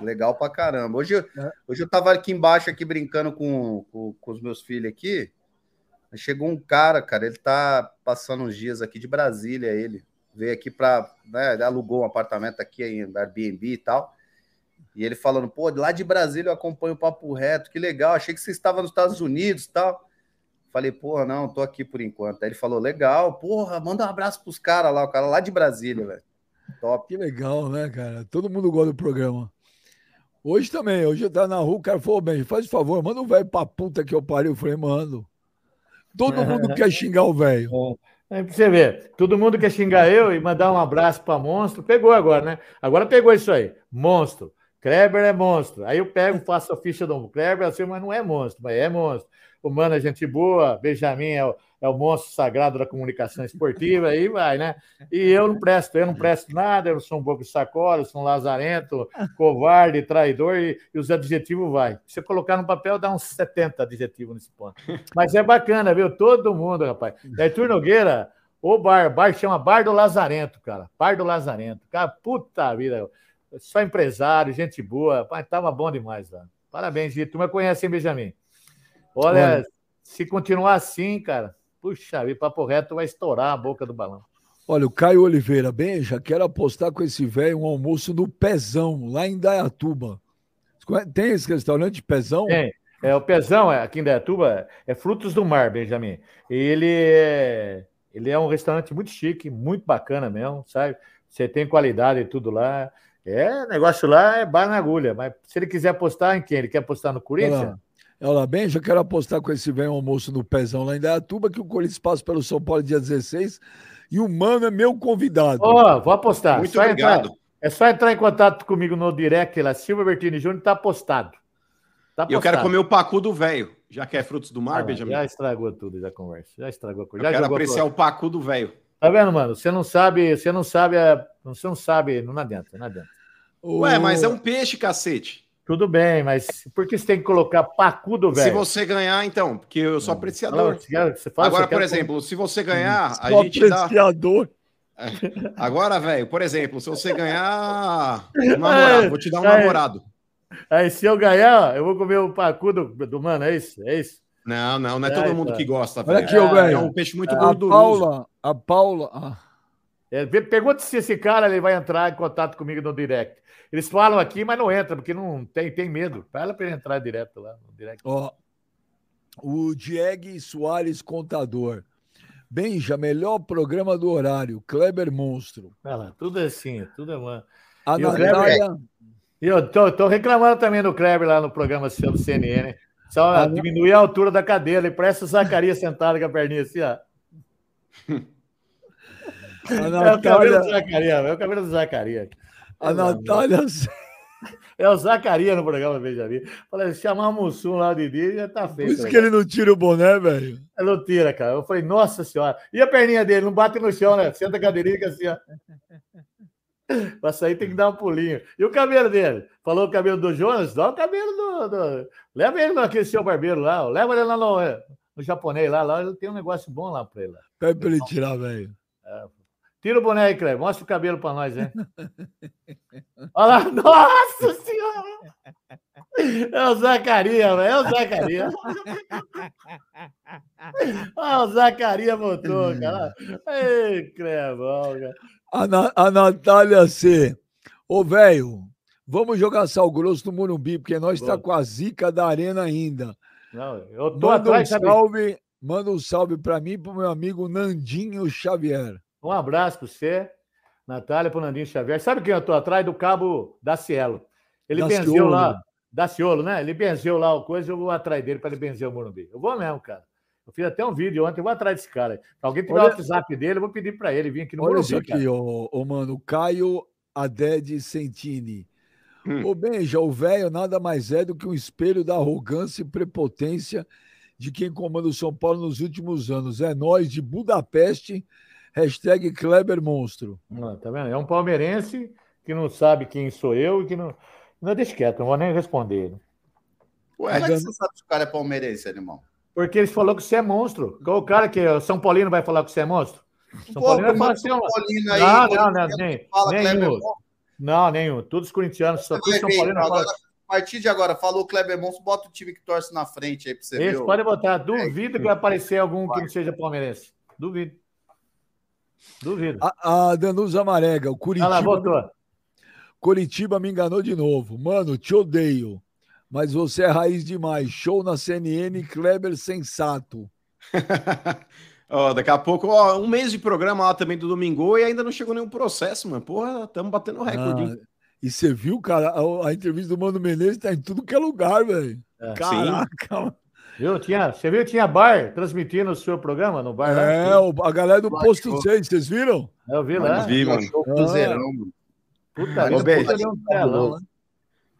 Legal pra caramba. Hoje, é. hoje eu tava aqui embaixo, aqui brincando com, com, com, os meus filhos aqui. Chegou um cara, cara, ele tá passando uns dias aqui de Brasília, ele veio aqui para, né, alugou um apartamento aqui em Airbnb e tal. E ele falando, pô, lá de Brasília eu acompanho o Papo Reto, que legal, achei que você estava nos Estados Unidos e tal. Falei, porra, não, tô aqui por enquanto. Aí ele falou, legal, porra, manda um abraço pros caras lá, o cara lá de Brasília, velho. Top. Que legal, né, cara? Todo mundo gosta do programa. Hoje também, hoje eu tava na rua, o cara falou, bem, faz favor, manda um velho pra puta que eu pariu. Eu falei, mando. Todo mundo quer xingar o velho. Aí pra você ver, todo mundo quer xingar eu e mandar um abraço para monstro. Pegou agora, né? Agora pegou isso aí. Monstro. Kleber é monstro. Aí eu pego, faço a ficha do Kleber, assim, mas não é monstro, mas é monstro. O Mano é gente boa, Benjamin é o, é o monstro sagrado da comunicação esportiva, aí vai, né? E eu não presto, eu não presto nada, eu sou um bobo sacola, eu sou um lazarento, covarde, traidor, e, e os adjetivos vai. Se eu colocar no papel, dá uns 70 adjetivos nesse ponto. Mas é bacana, viu? Todo mundo, rapaz. Arthur Nogueira, o bar, bar chama Bar do Lazarento, cara. Bar do Lazarento. Cara, puta vida. Só empresário, gente boa. Pai, tava bom demais lá. Parabéns, Vitor. Mas conhece, hein, Benjamin? Olha, Olha, se continuar assim, cara, puxa, o papo reto vai estourar a boca do balão. Olha, o Caio Oliveira, bem, já quero apostar com esse velho um almoço no Pezão, lá em Dayatuba. Tem esse restaurante Pezão? Tem. É, o Pezão, é, aqui em Dayatuba, é Frutos do Mar, Benjamin. Ele é, ele é um restaurante muito chique, muito bacana mesmo, sabe? Você tem qualidade e tudo lá. É, negócio lá é bar na agulha, mas se ele quiser apostar em quem? Ele quer apostar no Corinthians? Olha bem, já quero apostar com esse velho almoço no pezão lá em Dayatuba, que o Corinthians passa pelo São Paulo dia 16 e o Mano é meu convidado. Ó, oh, vou apostar. Muito só obrigado. Entrar, é só entrar em contato comigo no direct lá, Silva Bertini Júnior, tá apostado. Tá eu quero comer o pacu do velho, já que é frutos do mar, ah, Benjamin. Já estragou tudo, já conversa. Já estragou. Já eu quero apreciar o pacu do velho. Tá vendo, mano? Você não sabe, você não sabe, você não sabe, não adianta, não adianta. Ué, mas é um peixe, cacete. Tudo bem, mas por que você tem que colocar pacudo, velho? Se você ganhar, então, porque eu sou apreciador. Fala, Agora, por exemplo, se você ganhar, a gente apreciador. dá... É. Agora, velho, por exemplo, se você ganhar um namorado, vou te dar um aí, namorado. Aí, se eu ganhar, eu vou comer o pacudo do mano, é isso? É isso? Não, não, não é, é todo mundo tá. que gosta. Olha aqui, velho. É um peixe muito gorduroso. A Paula, a Paula... Ah. É, pergunta se esse cara ele vai entrar em contato comigo no direct. Eles falam aqui, mas não entra, porque não tem, tem medo. Fala para ele entrar direto lá no direct. Ó, o Diego Soares Contador. Benja, melhor programa do horário. Kleber Monstro. Olha lá, tudo assim, tudo é uma. A e Natália... Eu tô, tô, reclamando também do Kleber lá no programa seu do CNN. Só ah, diminuir a altura da cadeira. Ele parece o Zacarias sentado com a perninha assim, ó. Natália... É o cabelo do Zacarias, é o cabelo do Zacarias. A Natália. É o Zacarias no programa Benjamin. Falei, chamar o Mussum lá de dia já tá feito. Por isso que ele não tira o boné, velho. Ele não tira, cara. Eu falei, nossa senhora. E a perninha dele? Não bate no chão, né? Senta a cadeirinha assim, ó. Pra sair tem que dar um pulinho. E o cabelo dele? Falou o cabelo do Jonas? Dá o cabelo do. do... Leva ele naquele seu barbeiro lá. Leva ele lá no, no japonês lá. Lá ele tem um negócio bom lá pra ele. Pede pra ele tirar, velho. É, Tira o boné aí, Cleber. Mostra o cabelo para nós, hein? Olha lá. Nossa Senhora! É o Zacarias, velho. É o Zacarias. Olha o Zacarias voltou, cara. Ei, Clebão, cara. A, Na, a Natália C. Ô, velho, vamos jogar sal grosso no Morumbi, porque nós está com a zica da arena ainda. Não, eu tô manda atrás, um salve, Manda um salve para mim e para o meu amigo Nandinho Xavier. Um abraço para você, Natália, para o Nandinho Xavier. Sabe quem eu estou atrás? Do cabo Dacielo. Ele Daciolo. benzeu lá, Daciolo, né? Ele benzeu lá o coisa, eu vou atrás dele para ele benzer o Morumbi. Eu vou mesmo, cara. Eu fiz até um vídeo ontem, eu vou atrás desse cara. Se alguém tiver Olha... o WhatsApp dele, eu vou pedir para ele vir aqui no Olha Morumbi. Olha isso aqui, ô, ô, mano, Caio Aded Sentini. Hum. Ô, Benja, o velho nada mais é do que um espelho da arrogância e prepotência de quem comanda o São Paulo nos últimos anos. É nós de Budapeste Hashtag Kleber Monstro. Ah, tá vendo? É um palmeirense que não sabe quem sou eu e que não. Não, deixa quieto, não vou nem responder. Ué, Como é que você sabe se o cara é palmeirense, animal? Porque ele falou que você é monstro. O cara que é São Paulino vai falar que você é monstro. São Pô, Paulino vai assim, São Paulino aí, não, não, não, nem, nenhum. Não, nenhum. Todos os corintianos, só que São Paulino agora, A partir de agora, falou Kleber Monstro, bota o time que torce na frente aí pra você Eles ver. Pode botar. Duvido é, que vai aparecer algum vai. que não seja palmeirense. Duvido. Duvido. A, a Danusa Marega, o Curitiba. Ah lá, voltou. Curitiba me enganou de novo. Mano, te odeio. Mas você é raiz demais. Show na CNN, Kleber sensato. ó, daqui a pouco, ó, um mês de programa lá também do Domingo e ainda não chegou nenhum processo, mano. Porra, estamos batendo recorde. Ah, e você viu, cara, a, a, entrevista do Mano Menezes tá em tudo que é lugar, velho. É. Caraca, Sim. Viu? Tinha, você viu? Tinha bar transmitindo o seu programa no bar lá? É, o- a galera do Posto 6, vocês viram? Eu vi lá. Vi, mano. Puta, Ô, eu Beijo. né?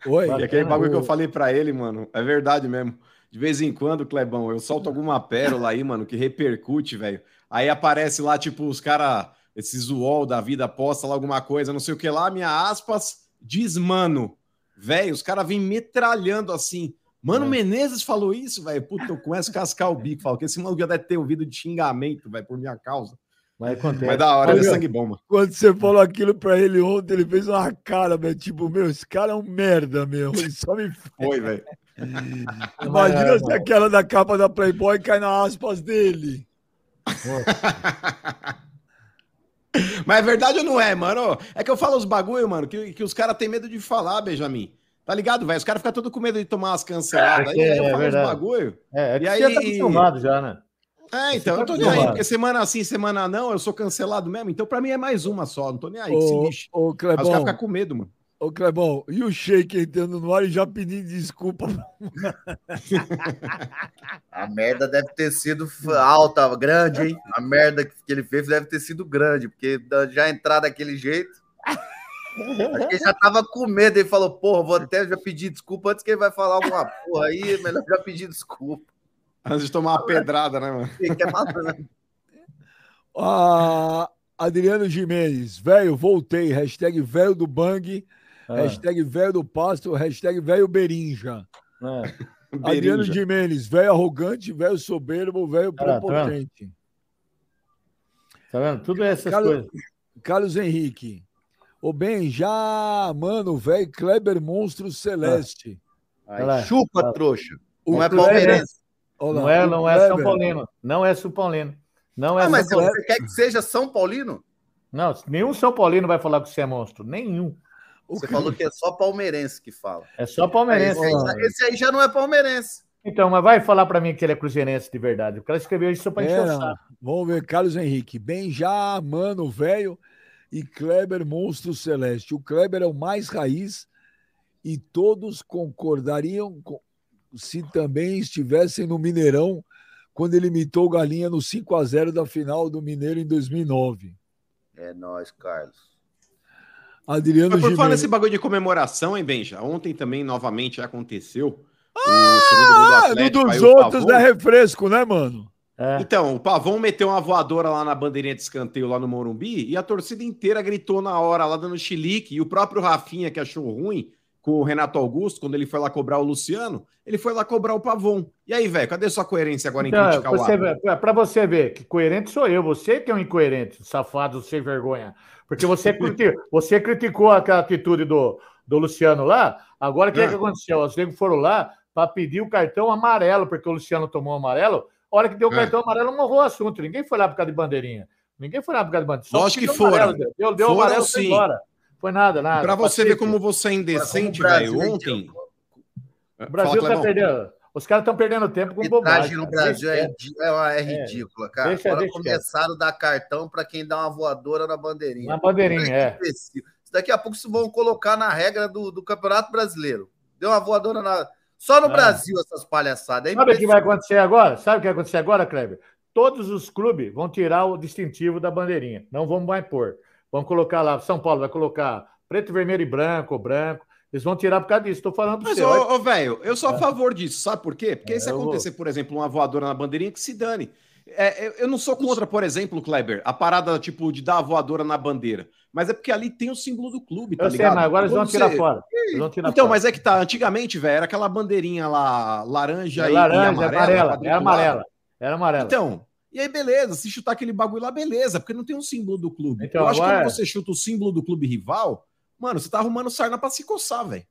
Oi. E aquele bagulho que eu falei pra ele, mano, é verdade mesmo. De vez em quando, Clebão, eu solto alguma pérola aí, mano, que repercute, velho. Aí aparece lá, tipo, os caras, esses UOL da vida, posta lá alguma coisa, não sei o que lá, minha aspas, diz mano. Velho, os caras vêm metralhando assim. Mano É. Menezes falou isso, velho. Puta, eu começo a cascar o bico. Falo que esse maluco já deve ter ouvido de xingamento, velho, por minha causa. Mas acontece. Mas da hora, ele é sangue bom, mano. Quando você falou aquilo pra ele ontem, ele fez uma cara, meu, tipo, meu, esse cara é um merda, meu. Ele só me. Foi, velho. Imagina se aquela da capa da Playboy cai nas aspas dele. Mas é verdade ou não é, mano? É que eu falo os bagulho, mano, que, que os caras têm medo de falar, Benjamin. Tá ligado, velho? Os caras ficam todos com medo de tomar as canceladas. É, aí é falo verdade. bagulho. É, é que E você aí- tá acostumado já, né? É, então, eu tô nem aí, porque semana sim, semana não, eu sou cancelado mesmo. Então, pra mim é mais uma só, não tô nem aí, que se Ô, lixe. ô, Mas os caras Clebão, ficam com medo, mano. ô, Clebão, e o Sheik entrando no ar e já pedindo desculpa. A merda deve ter sido alta, grande, hein? A merda que ele fez deve ter sido grande, porque já entrar daquele jeito. Acho que ele já tava com medo. Ele falou: Porra, vou até já pedir desculpa antes que ele vai falar alguma porra aí. é Melhor já pedir desculpa. Antes de tomar uma pedrada, né, mano? Ele quer matar. Ah, Adriano Jimenez, velho, voltei. Hashtag velho do Bang, Ah, hashtag velho do Pasto, hashtag velho Berinja. é. Adriano Berinja. Jimenez, velho arrogante, velho soberbo, velho tá vendo? prepotente. Tá vendo? Tudo essas Cara, coisas. Carlos Henrique. Já, mano, velho Kleber Monstro Celeste. Aí, Olha lá. chupa, trouxa. O Não é palmeirense. Olha lá, Não é, o não é São Paulino. Não é São Paulino. Não é Ah, mas São Paulino. você quer que seja São Paulino? Não, nenhum São Paulino vai falar que você é monstro. Nenhum. o Você falou que é só palmeirense que fala. É só palmeirense. Esse aí, já- esse aí já não é palmeirense. Então, mas vai falar pra mim que ele é cruzeirense de verdade. O cara escreveu isso só pra encher o Pera, saco. vamos ver, Carlos Henrique. Bem, já, mano, velho e Kleber Monstro Celeste. O Kleber é o mais raiz e todos concordariam com- se também estivessem no Mineirão quando ele imitou o Galinha no 5 a 0 da final do Mineiro em 2009. É nóis, Carlos. Adriano Mas por falar nesse bagulho de comemoração, hein, Benja? Ontem também, novamente, aconteceu. o segundo gol do Ah, no Atlético, aí dos outros é refresco, né, mano? É. Então, o Pavão meteu uma voadora lá na bandeirinha de escanteio lá no Morumbi e a torcida inteira gritou na hora lá dando chilique. E o próprio Rafinha, que achou ruim com o Renato Augusto, quando ele foi lá cobrar o Luciano, ele foi lá cobrar o Pavão. E aí, velho, cadê sua coerência agora em Então, criticar o você, vê- pra você ver que coerente sou eu, você que é um incoerente, safado sem vergonha. Porque você, criti- você criticou aquela atitude do, do Luciano lá, agora o que, é que Ah. aconteceu? Os negros foram lá para pedir o cartão amarelo, porque o Luciano tomou amarelo. A hora que deu o Ah. cartão amarelo, morreu o assunto. Ninguém foi lá por causa de bandeirinha. Ninguém foi lá por causa de bandeirinha. Só Lógico que deu foram. amarelo, Deu, deu Foram amarelo, foi sim. embora. Foi nada, nada. Pra você ver como você é indecente, velho, hein, ontem... O Brasil tá Clebão. perdendo. Os caras estão perdendo tempo com bobagem. no. Brasil é, é, uma- é ridícula, cara. Deixa- Agora deixa começaram a dar cartão para quem dá uma voadora na bandeirinha. Na bandeirinha, é. Daqui a pouco isso vão colocar na regra do, do Campeonato Brasileiro. Deu uma voadora na. Só no Ah. Brasil essas palhaçadas. É Sabe o que vai acontecer agora? Sabe o que vai acontecer agora, Kleber? Todos os clubes vão tirar o distintivo da bandeirinha. Não vão mais pôr. Vão colocar lá, São Paulo vai colocar preto, vermelho e branco, ou branco. Eles vão tirar por causa disso. Estou falando para Mas, você. ô, velho, eu sou a favor disso, sabe por quê? Porque aí se É, eu vou- acontecer, por exemplo, uma voadora na bandeirinha, que se dane. É, eu- não sou contra, por exemplo, Kleber, a parada, tipo, de dar a voadora na bandeira. Mas é porque ali tem o símbolo do clube, tá Eu sei, ligado? mas agora eles vão tirar fora. Vão tirar Então, fora. mas é que tá, antigamente, velho, era aquela bandeirinha lá, laranja, É e- laranja, e é amarela. amarela. É quadriculada. amarela. Era amarela. Então, e aí beleza, se chutar aquele bagulho lá, beleza, porque não tem um símbolo do clube. Então, eu acho que quando você chuta o símbolo do clube rival, mano, você tá arrumando sarna pra se coçar, velho.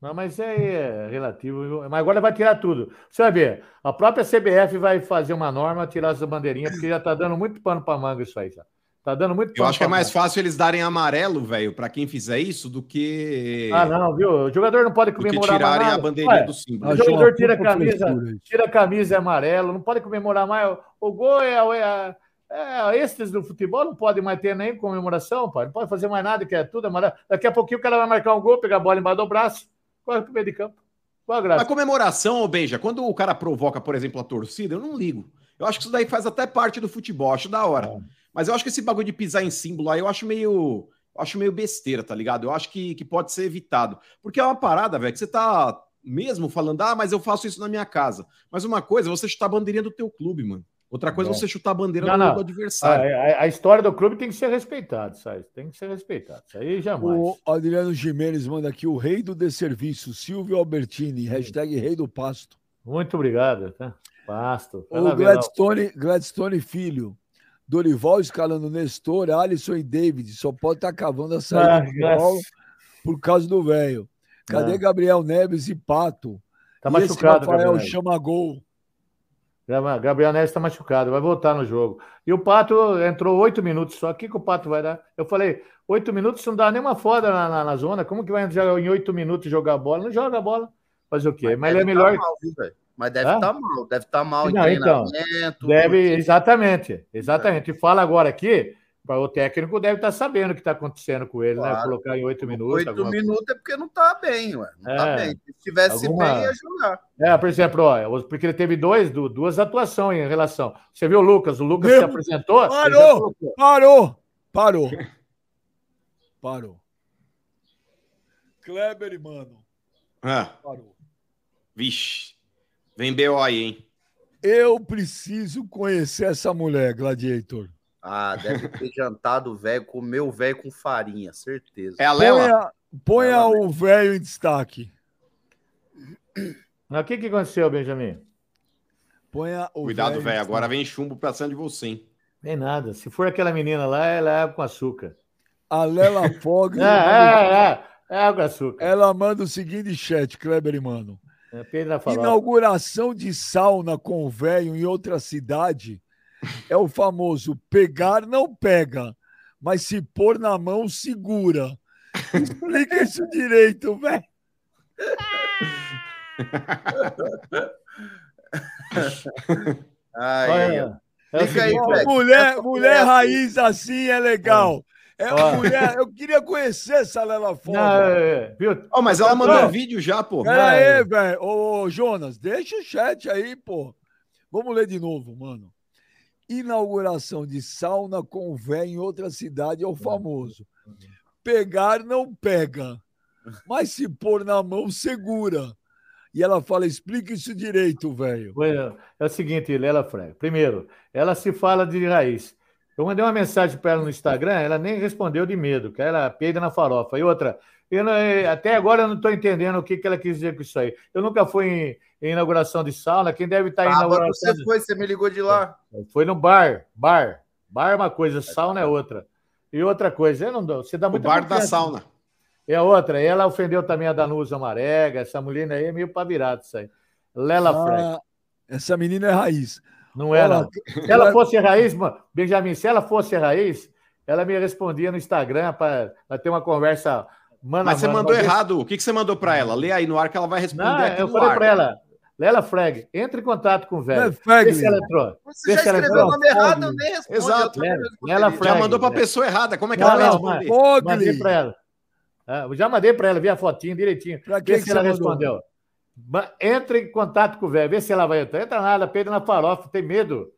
Não, mas é relativo. viu? Mas agora vai tirar tudo. Você vai ver. A própria CBF vai fazer uma norma, tirar essa bandeirinha, porque já tá dando muito pano para manga isso aí. Já. Tá dando muito Eu acho que é pra mais manga. fácil eles darem amarelo, velho, pra quem fizer isso, do que, Ah, não, viu? O jogador não pode do que comemorar mais tirarem a bandeirinha Olha, do símbolo. O jogador tira a camisa, tira a camisa é amarelo, não pode comemorar mais. O gol é, é, é estes do futebol não pode mais ter nem comemoração, pai. Não pode fazer mais nada, que é tudo amarelo. Daqui a pouquinho o cara vai marcar um gol, pegar a bola embaixo do braço, corre pro meio de campo. Qual a graça? A comemoração, ô Benja, quando o cara provoca, por exemplo, a torcida, eu não ligo. Eu acho que isso daí faz até parte do futebol, acho da hora. É. Mas eu acho que esse bagulho de pisar em símbolo aí, eu acho meio. Eu acho meio besteira, tá ligado? Eu acho que, que pode ser evitado. Porque é uma parada, velho, que você tá mesmo falando, ah, mas eu faço isso na minha casa. Mas uma coisa é você chutar a bandeirinha do teu clube, mano. Outra coisa é você chutar a bandeira Não, do, não. do A, adversário. a- a história do clube tem que ser respeitada, sabe? Tem que ser respeitada. Isso aí jamais. O Adriano Jimenez manda aqui o rei do desserviço, Silvio Albertini, hashtag rei do pasto. Muito obrigado. Tá? Pasto. O. Gladstone, Gladstone Filho, Dorival escalando Nestor, Alisson e David. Só pode estar cavando a saída Ah, do Paulo por causa do velho. Cadê Não. Gabriel Neves e Pato? Tá e esse machucado, Rafael Gabriel. Chama gol. Gabriel Neves está machucado, vai voltar no jogo. E o Pato entrou oito minutos só. O que, que o Pato vai dar? Eu falei, oito minutos não dá nenhuma foda na, na- na zona. Como que vai entrar em oito minutos jogar bola? Não joga bola. Fazer o quê? Mas, ele é deve melhor. tá mal, viu? Mas deve estar mal, deve estar mal em Não, então, treinamento. Deve, exatamente, exatamente. E fala agora aqui, o técnico deve estar sabendo o que está acontecendo com ele, né? Claro. Colocar em oito minutos. Oito coisa. minutos é porque não tá bem, ué. Não tá É. bem. Se estivesse Alguma- bem, ia jogar. É, por exemplo, ó, porque ele teve dois, du- duas atuações em relação. Você viu o Lucas? O Lucas Meu- se apresentou. Parou! Parou! Parou! Parou. Kleber, mano. Ah, Parou. vixe. Vem BO aí, hein? Eu preciso conhecer essa mulher, Gladiator. Ah, deve ter jantado o velho, comeu o velho com farinha, certeza. É a Lela? Ponha, ponha Ela o velho em destaque. Mas o que, que aconteceu, Benjamin? Ponha o Cuidado, velho. Agora vem chumbo pra cima de você, hein? Nem nada. Se for aquela menina lá, ela é água com açúcar. A Lela Fogg. É, é, é, é água com açúcar. Ela manda o seguinte chat, Kleber e mano. É. Inauguração de sauna com o velho em outra cidade é o famoso pegar não pega, mas se pôr na mão segura. Explica isso direito, velho. Ai, Olha, é Fica aí. Mulher, essa mulher conversa- raiz assim é legal. É Ó. mulher, eu queria conhecer essa Lela Fogg. Não, é, é, viu? Ó, mas ela mandou Não. um vídeo já, pô. Pera aí, velho. Ô, Jonas, deixa o chat aí, pô. Vamos ler de novo, mano. Inauguração de sauna com véio em outra cidade é o famoso. Pegar não pega, mas se pôr na mão, segura. E ela fala: explica isso direito, velho. Bueno, É o seguinte, Lela Frega. Primeiro, ela se fala de raiz. Eu mandei uma mensagem para ela no Instagram, ela nem respondeu de medo, que ela peida na farofa. E outra, eu não- eh, até agora eu não estou entendendo o que, que ela quis dizer com isso aí. Eu nunca fui em, em inauguração de sauna, quem deve estar em Sábado inauguração. você foi, você me ligou de lá. de- Foi no bar. Bar. Bar é uma coisa, sauna é outra. E outra coisa, eu não dou. Você dá O muita bar da sauna. É outra, ela ofendeu também a Danusa Marega, essa mulher aí é meio pra virado isso aí. Lela. Ah, essa menina é raiz. Não é, Olha, não. Se ela fosse raiz, mano, Benjamin, se ela fosse raiz, ela me respondia no Instagram para ter uma conversa mano Mas a você mano. mandou errado. O que, que você mandou pra ela? Lê aí no ar que ela vai responder Não, aqui eu no falei ar. para ela, Lela Freg, entre em contato com o velho. Vê Fegli. se ela entrou. Você já escreveu o nome errado, eu nem respondo. Exato. Lela- respondi. Lela Já Freg. mandou pra pessoa errada. Como é que Não, ela vai não, responder? Mandei para ela. Ah, eu já mandei para ela, vi a fotinho direitinho. Pra Vê que, se que ela mandou? respondeu. Entre em contato com o velho, vê se ela vai entrar. Entra nada, Pedro na farofa, tem medo.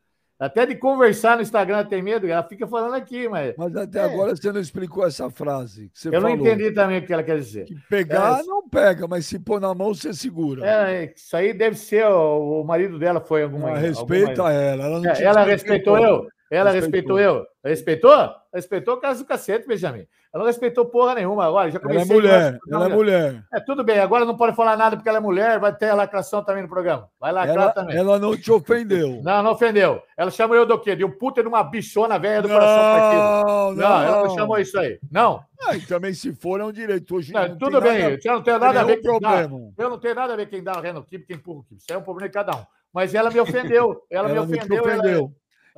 Até de conversar no Instagram tem medo. Ela fica falando aqui, mas Mas até É. agora você não explicou essa frase que você eu não falou. entendi também o que ela quer dizer. Que pegar É. não pega, mas se pôr na mão, você segura. É, isso aí deve ser o, o marido dela foi alguma. Ela respeita alguma- ela. Ela, não É, ela respeitou eu. Ela Respeitou. respeitou eu. Respeitou? Respeitou o caso do cacete, Benjamin. Ela não respeitou porra nenhuma. Agora, já Ela é comecei. mulher. Não, Ela é mulher. É, tudo bem, agora não pode falar nada porque ela é mulher, vai ter a lacração também no programa. Vai lacrar Ela, também. ela não te ofendeu. Não, não ofendeu. Ela chamou eu do quê? De um puta de uma bichona velha do coração partido. Não, Não, ela não chamou isso aí. Não, Ah, e também se for, é um direito. Hoje não, não tudo bem. nada- Eu não tenho nada a ver com quem dá. problema. Eu não tenho nada a ver quem dá o reno quem empurra o. Isso é um problema de cada um. Mas ela me ofendeu. Ela, me Ela não te ofendeu. ela- ofendeu.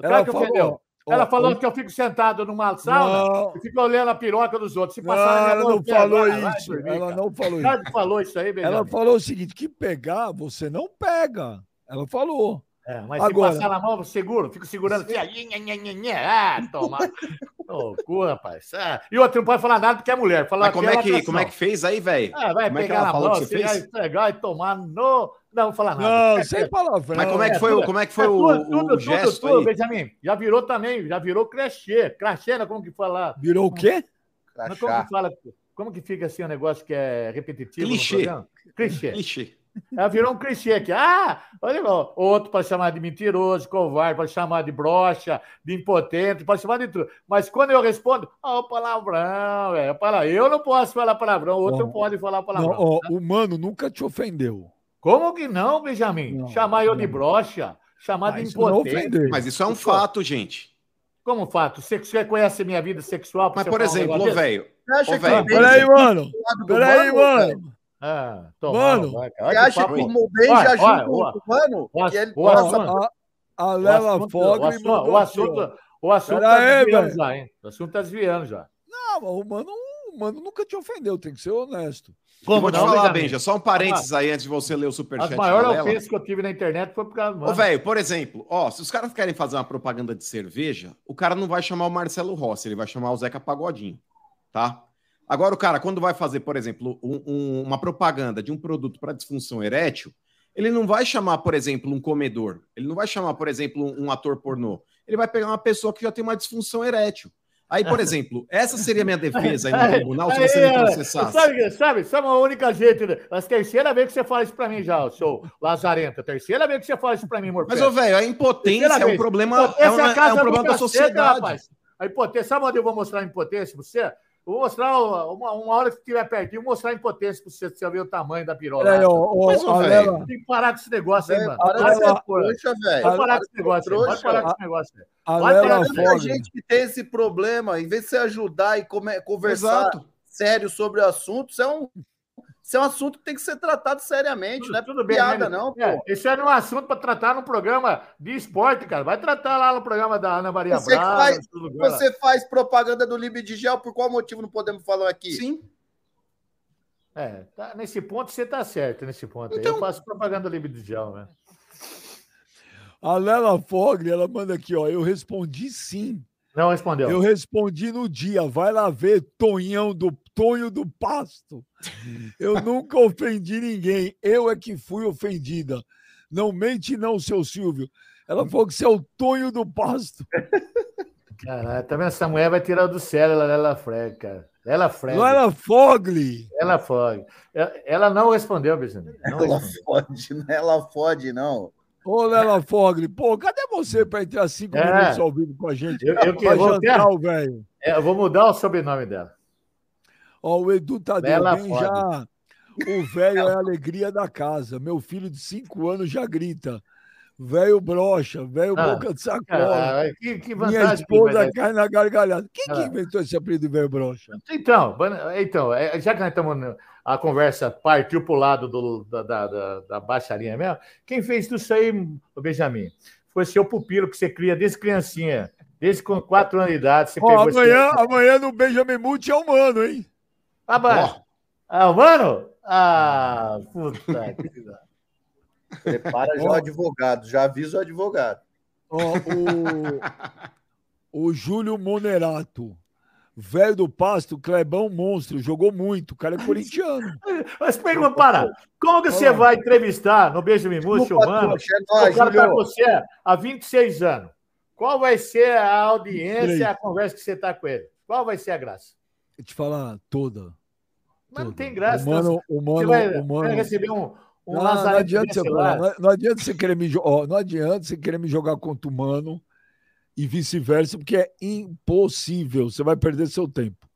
Claro que ofendeu. Ela falou que eu fico sentado numa sauna Não, e fico olhando a piroca dos outros. Se não, passar na minha ela não falou Ah, vai isso. dormir, Ela cara. não falou isso. Falou isso aí, Benjamin. Ela falou o seguinte: que pegar, você não pega. Ela falou. É, mas Agora- se passar na mão, eu seguro. Fico segurando assim. ah, Ah, toma. Ô, cu, rapaz. Ah, e outro não pode falar nada porque é mulher. Falar Mas como é, que, como é que fez aí, velho? Ah, vai como é que pegar ela falou mão, que você fez? pegar e tomar no. Não, não vou falar nada. Não, É, sem é, palavrão. Mas como é que foi, o- tudo- como é que foi é o, tudo, o tudo, tudo, gesto tudo, aí? Benjamin. Já virou também, já virou crachê. Crachê, né? como que fala? Virou o quê? Mas como Crachá. que fala? Como que fica assim um negócio que é repetitivo? Clichê. programa? Clichê. Ela virou um clichê aqui. Ah, olha lá. Outro para chamar de mentiroso, covarde, para chamar de broxa, de impotente, para chamar de tudo. Mas quando eu respondo, ah, o palavrão, velho. Pala- Eu não posso falar palavrão, outro Bom, pode falar Não, palavrão. ó, o mano nunca te ofendeu. Como que não, Benjamin? Não, chamar eu de não. broxa, chamar de Mas isso não impotente. Mas isso é um fato, gente. Como fato? Você, você conhece minha vida sexual? Mas, você por exemplo, velho, Peraí, mano. Peraí, velho? mano. Ah, toma, Mano, vai, Você olha que acha que o Benja Olha, junto o mano? O ele assunto- passa a, a O Lela o Fogli assunto, mandou o ó. assunto, o assunto tá aí, desviando já, hein? O assunto tá desviando já. Não, mas o mano, o mano nunca te ofendeu, tem que ser honesto. eu vou te não, falar, Benjamin? Benja, só um parênteses aí antes de você ler o superchat maiores Lela. ofensas que eu tive na internet foi por causa do Ô, velho, por exemplo, ó, se os caras querem fazer uma propaganda de cerveja, o cara não vai chamar o Marcelo Rossi, ele vai chamar o Zeca Pagodinho, tá? Agora, o cara, quando vai fazer, por exemplo, um- um- uma propaganda de um produto para disfunção erétil, ele não vai chamar, por exemplo, um comedor, ele não vai chamar, por exemplo, um, ator pornô, ele vai pegar uma pessoa que já tem uma disfunção erétil. Aí, por exemplo, essa seria a minha defesa aí no tribunal se você me processasse. Sabe, sabe, sabe a única jeito. né? A terceira vez que você fala isso pra mim já, seu Lazarento. A terceira vez que você fala isso pra mim, Morfé. Mas, ô, velho, a impotência Terceira é um vez. problema, Impotência é, uma- casa é um problema da sociedade. rapaz. A impotência, sabe onde eu vou mostrar a impotência pra você? Vou mostrar uma, uma hora que estiver pertinho, vou mostrar a impotência pra você, você ver o tamanho da pirola. Mas, ô, a velho, Tem que parar com esse negócio aí, Velho, mano. para Para de ser essa porra. trouxa, velho. Pode parar Para com esse negócio. Pode parar com esse negócio a Lela parar, Tem muita Fogli. gente que tem esse problema, em vez de você ajudar e conversar Exato. sério sobre o assunto, isso é um, isso é um assunto que tem que ser tratado seriamente, Tudo, não é tudo bem, piada, né? não. É, isso é um assunto para tratar num programa de esporte, cara. Vai tratar lá no programa da Ana Maria Você Braga. faz-. Você faz propaganda do Libre de Gel, por qual motivo não podemos falar aqui? Sim. É, tá- nesse ponto você tá certo, nesse ponto. aí. Então- Eu faço propaganda livre de gel, né? A Lela Fogli, ela manda aqui, ó. Eu respondi sim. Não respondeu. Eu respondi no dia. Vai lá ver Tonhão do Tonho do Pasto. Eu nunca ofendi ninguém. Eu é que fui ofendida. Não mente, não, seu Silvio. Ela falou que você é o Tonho do Pasto. Caralho, vendo? Essa mulher vai tirar do céu ela, ela Fred, cara. Ela Fred. Lela Fogli. Ela Fog. Ela, não respondeu. Não Ela fode, não é ela fode, não. Ô, Lela Fogli. Pô, cadê você para entrar cinco É. minutos ao vivo com a gente? Eu, eu, que vou, jantar, o velho. é, eu vou mudar o sobrenome dela. Ó, o Edu Tadeu bem Fogli. já. O velho é a alegria da casa. Meu filho de cinco anos já grita. Velho brocha, velho Ah, boca de sacola. Caralho, que, que Minha vantagem. que vai esposa cai na gargalhada. Quem que Ah. inventou esse apelido de velho brocha? Então, então é, já que nós estamos. A conversa partiu para o lado do, da, da, da, baixaria mesmo. Quem fez tudo isso aí, Benjamin? Foi seu pupilo que você cria desde criancinha. Desde com quatro anos de idade. Você Ó, pegou esse- amanhã, amanhã no Benjamin Multi é humano, hein? Ah, ba- ah, mano? Ah, puta. que Prepara já Ó. o advogado, já avisa o advogado. Ó, o, o Júlio Monerato. Velho do Pasto, Clebão monstro, jogou muito. O cara é corintiano. Mas pergunta, para. Como que você vai entrevistar no Beijo Múcio, mano? é O nóis, cara tá com você há 26 anos. Qual vai ser a audiência, Três. a conversa que você tá com ele? Qual vai ser a graça? Vou te falar, toda. Mas não toda. tem graça. O mano, o Você mano, vai, o mano, vai receber um, um não, não lazarento adianta você não, não adianta você querer me jo- ó, não adianta você querer me jogar contra o mano e vice-versa, porque é impossível. Você vai perder seu tempo.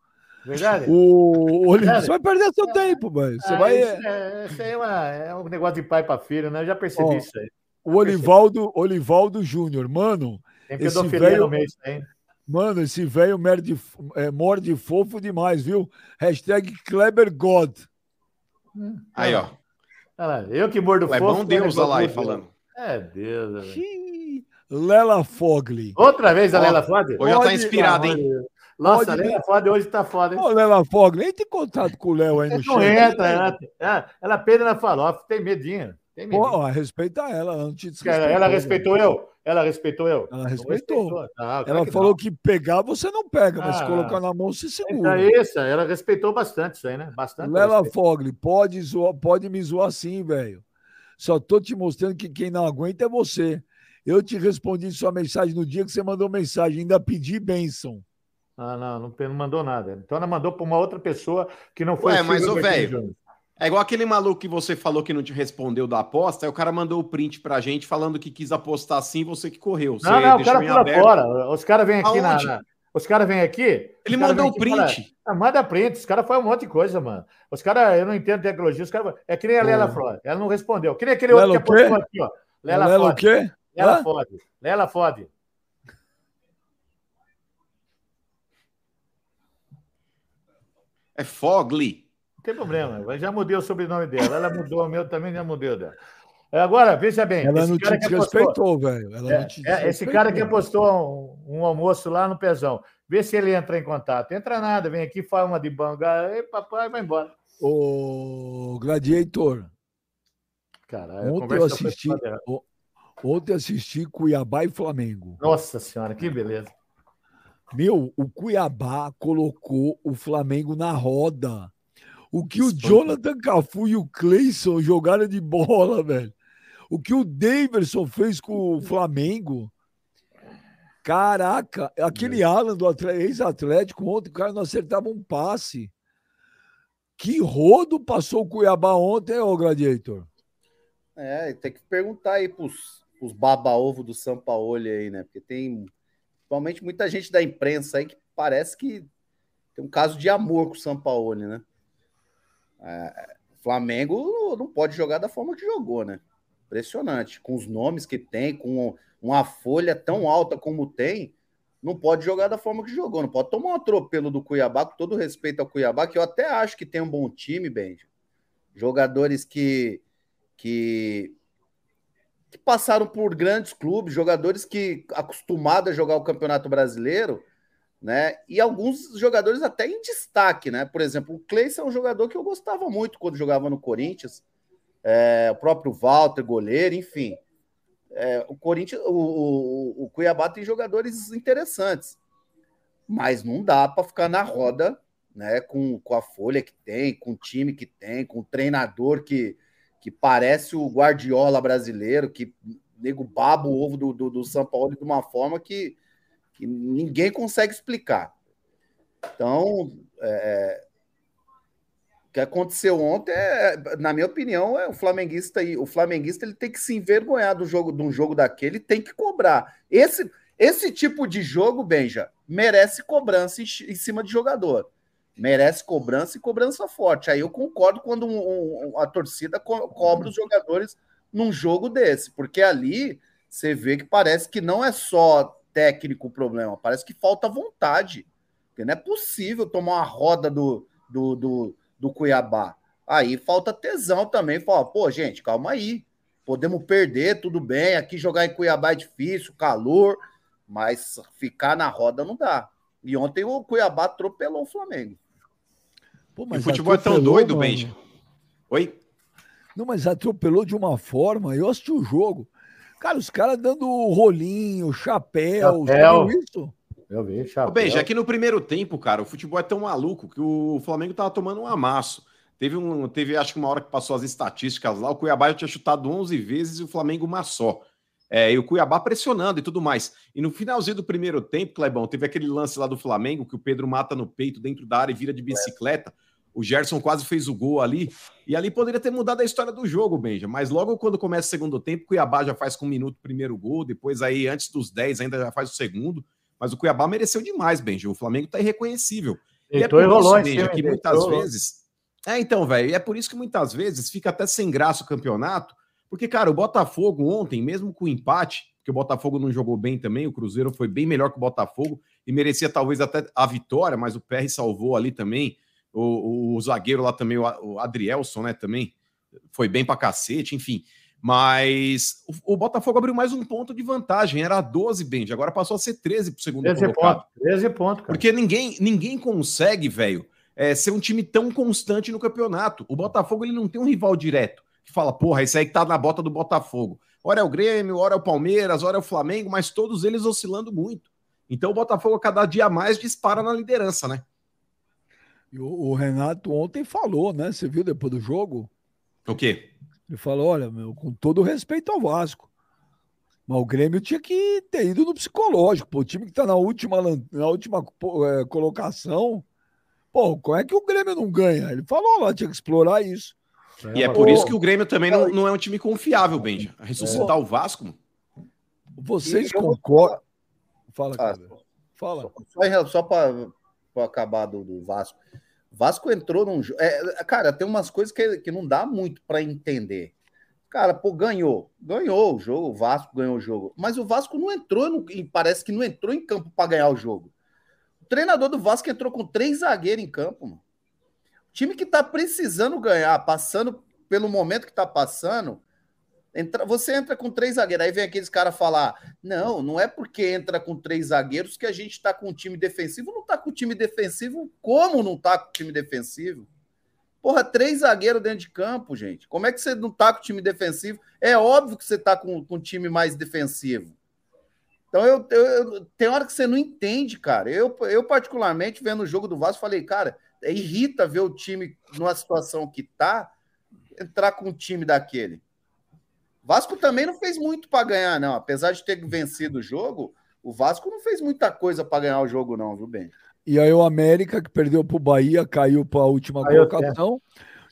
Verdade? O Olímpio, Sério? você vai perder seu tempo, velho. Você Ah, vai. Isso, é, isso aí é, uma- é um negócio de pai para filho, né? Eu já percebi Ó, isso aí. O Olivaldo, Olivaldo Júnior, mano, Tem esse pedofilia velho- no meio aí. mano, esse velho merde, é, morde fofo demais, viu? Hashtag Kleber God. Aí, ó. Olha lá, eu que mordo É fofo. bom Deus, olha lá aí Deus. falando. É Deus. Xiii. Lela Fogli. Outra vez a Lela Fode? Hoje ela tá inspirada, hein? Nossa, a Lela Fode hoje tá foda, hein? Ô, Lela Fogli, entre em contato com o Léo aí no Não chat. entra, ela, ela, ela pena na farofa, tem medinho. Tem Pô, medinho. ó, respeita ela, ela não te Ela, ela respeitou eu? Ela respeitou eu? Ela Não respeitou. Ah, Ela que falou não. que pegar você não pega, mas se Ah. colocar na mão você Então segura. é isso, ela respeitou bastante isso aí, né? Bastante. Lela. Fogli, pode, zoar, pode me zoar sim, velho. Só tô te mostrando que quem não aguenta é você. Eu te respondi sua mensagem no dia que você mandou mensagem, ainda pedi bênção. Ah, não, não, não mandou nada. Então ela mandou para uma outra pessoa que não foi Ué, o mas, ô, velho. É igual aquele maluco que você falou que não te respondeu da aposta, aí o cara mandou o print pra gente falando que quis apostar e você que correu. Você Não, não, o deixou cara pula aberto. fora. Os caras vêm aqui na, na- Os caras vêm aqui. Ele mandou o e fala, print. Ah, manda print, os caras fazem um monte de coisa, mano. Os caras, eu não entendo tecnologia, os caras. É que nem a Lela Flores, ela não respondeu. Que nem aquele outro Lela que o quê? apostou aqui, ó. Lela, Lela o Fode. quê? Lela Hã? fode. Lela fode. É Fogli. Não tem problema, eu já mudei o sobrenome dela. Ela mudou o meu também, já mudei o dela. Agora, veja bem. Ela esse não te desrespeitou, velho. Ela É, é, esse cara que apostou um, um almoço lá no Pezão. Vê se ele entra em contato. Entra nada, vem aqui, faz uma de banga. Ei, papai, vai embora. Ô, Gladiator, Caralho, ontem eu assisti, o- ontem assisti Cuiabá e Flamengo. Nossa senhora, que beleza. Meu, o Cuiabá colocou o Flamengo na roda. O que o. Jonathan Cafu e o Cleison jogaram de bola, velho. O que o Daverson fez com o Flamengo. Caraca, aquele Alan do ex-Atlético, ontem o cara não acertava um passe. Que rodo passou o Cuiabá ontem, ô Gladiator? É, tem que perguntar aí pros, pros baba-ovo do Sampaoli aí, né? Porque tem, principalmente, muita gente da imprensa aí que parece que tem um caso de amor com o Sampaoli, né? É, Flamengo não pode jogar da forma que jogou, né? Impressionante. Com os nomes que tem, com uma folha tão alta como tem, não pode jogar da forma que jogou. Não pode tomar um atropelo do Cuiabá, com todo respeito ao Cuiabá, que eu até acho que tem um bom time, Benji. Jogadores que, que, que passaram por grandes clubes, jogadores que acostumados a jogar o Campeonato Brasileiro, né? E alguns jogadores até em destaque, né? Por exemplo, o Cleison é um jogador que eu gostava muito quando jogava no Corinthians. É, o próprio Walter, goleiro, enfim. É, o Corinthians, o, o, o Cuiabá tem jogadores interessantes, mas não dá para ficar na roda, né? Com, com a folha que tem, com o time que tem, com o treinador que, que parece o Guardiola brasileiro, que nego baba o ovo do, do, do São Paulo de uma forma que, que ninguém consegue explicar. Então, é, o que aconteceu ontem, é, na minha opinião, é o flamenguista aí. O flamenguista ele tem que se envergonhar do jogo, de um jogo daquele, tem que cobrar. Esse, esse tipo de jogo, Benja, merece cobrança em, em cima de jogador. Merece cobrança e cobrança forte. Aí eu concordo quando um, um, a torcida co cobra os jogadores num jogo desse, porque ali você vê que parece que não é só técnico o problema, parece que falta vontade. Porque não é possível tomar uma roda do, do, do, do Cuiabá. Aí falta tesão também. Fala, pô, gente, calma aí. Podemos perder, tudo bem. Aqui jogar em Cuiabá é difícil, calor, mas ficar na roda não dá. E ontem o Cuiabá atropelou o Flamengo. Pô, o futebol é tão doido, Benja. Oi? Não, mas atropelou de uma forma. Eu assisti o jogo. Cara, os caras dando rolinho, chapéu, chapéu. isso. Eu vi, chapéu. Bem, já que no primeiro tempo, cara, o futebol é tão maluco que o Flamengo tava tomando um amasso. Teve, um, teve acho que uma hora que passou as estatísticas lá, o Cuiabá já tinha chutado 11 vezes e o Flamengo uma só. É, e o Cuiabá pressionando e tudo mais. E no finalzinho do primeiro tempo, Clebão, teve aquele lance lá do Flamengo que o Pedro mata no peito dentro da área e vira de bicicleta. O Gerson quase fez o gol ali. E ali poderia ter mudado a história do jogo, Benja. Mas logo quando começa o segundo tempo, o Cuiabá já faz com um minuto o primeiro gol. Depois aí, antes dos 10, ainda já faz o segundo. Mas o Cuiabá mereceu demais, Benja. O Flamengo tá irreconhecível. E é por isso, Benja, que muitas vezes... É, então, velho, e é por isso que muitas vezes fica até sem graça o campeonato. Porque, cara, o Botafogo ontem, mesmo com o empate, que o Botafogo não jogou bem também, o Cruzeiro foi bem melhor que o Botafogo e merecia talvez até a vitória, mas o PR salvou ali também. O, o, o zagueiro lá também, o, o Adrielson, né, também foi bem pra cacete, enfim. Mas o, o, Botafogo abriu mais um ponto de vantagem, era 12, Benji, agora passou a ser 13 pro segundo 13 colocado. Ponto, 13 pontos, cara. Porque ninguém, ninguém consegue, velho, é, ser um time tão constante no campeonato. O Botafogo ele não tem um rival direto. que fala, porra, esse aí que tá na bota do Botafogo. Ora é o Grêmio, ora é o Palmeiras, ora é o Flamengo, mas todos eles oscilando muito. Então o Botafogo, cada dia mais, dispara na liderança, né? E o, o Renato ontem falou, né? Você viu depois do jogo? O quê? Ele falou: olha, meu, com todo respeito ao Vasco. Mas o Grêmio tinha que ter ido no psicológico. Pô, o time que tá na última, na última é, colocação. Pô, como é que o Grêmio não ganha? Ele falou lá, tinha que explorar isso. E é por isso que o Grêmio também não, não é um time confiável, Benja. Ressuscitar o Vasco. Vocês concordam? Fala, cara. Fala. Só, só para acabar do, do, Vasco. Vasco entrou num jogo. É, cara, tem umas coisas que, que não dá muito para entender. Cara, pô, ganhou. Ganhou o jogo. O Vasco ganhou o jogo. Mas o Vasco não entrou, no, parece que não entrou em campo para ganhar o jogo. O treinador do Vasco entrou com três zagueiros em campo, mano. Time que tá precisando ganhar, passando pelo momento que tá passando, entra, você entra com três zagueiros. Aí vem aqueles caras falar: não, não é porque entra com três zagueiros que a gente tá com um time defensivo. Não tá com time defensivo. Como não tá com time defensivo? Porra, três zagueiros dentro de campo, gente. Como é que você não tá com time defensivo? É óbvio que você tá com, com um time mais defensivo. Então, eu, eu, eu, tem hora que você não entende, cara. Eu, eu, particularmente, vendo o jogo do Vasco, falei, cara, irrita ver o time numa situação que tá, entrar com um time daquele. Vasco também não fez muito para ganhar, não. Apesar de ter vencido o jogo, o Vasco não fez muita coisa para ganhar o jogo, não, viu, Ben? E aí o América, que perdeu para o Bahia, caiu para a última aí colocação.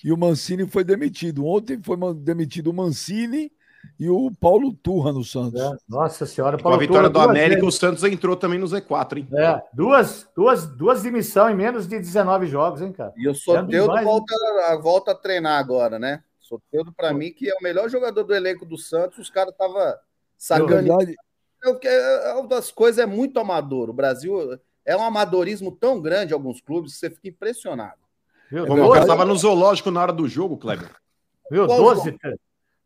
E o Mancini foi demitido. Ontem foi demitido o Mancini e o Paulo Turra no Santos. É, nossa senhora, Paulo Com a vitória Turra, do América, vezes. o Santos entrou também no Z4, hein? É, duas, duas, duas demissões em menos de 19 jogos, hein, cara? E o Soteudo volta, volta a treinar agora, né? Soteudo, para mim, que é o melhor jogador do elenco do Santos, os caras estavam sacando. É, é, uma das coisas é muito amador. O Brasil é um amadorismo tão grande em alguns clubes que você fica impressionado. Viu? Como o cara estava no zoológico na hora do jogo, Kleber. Viu? 12,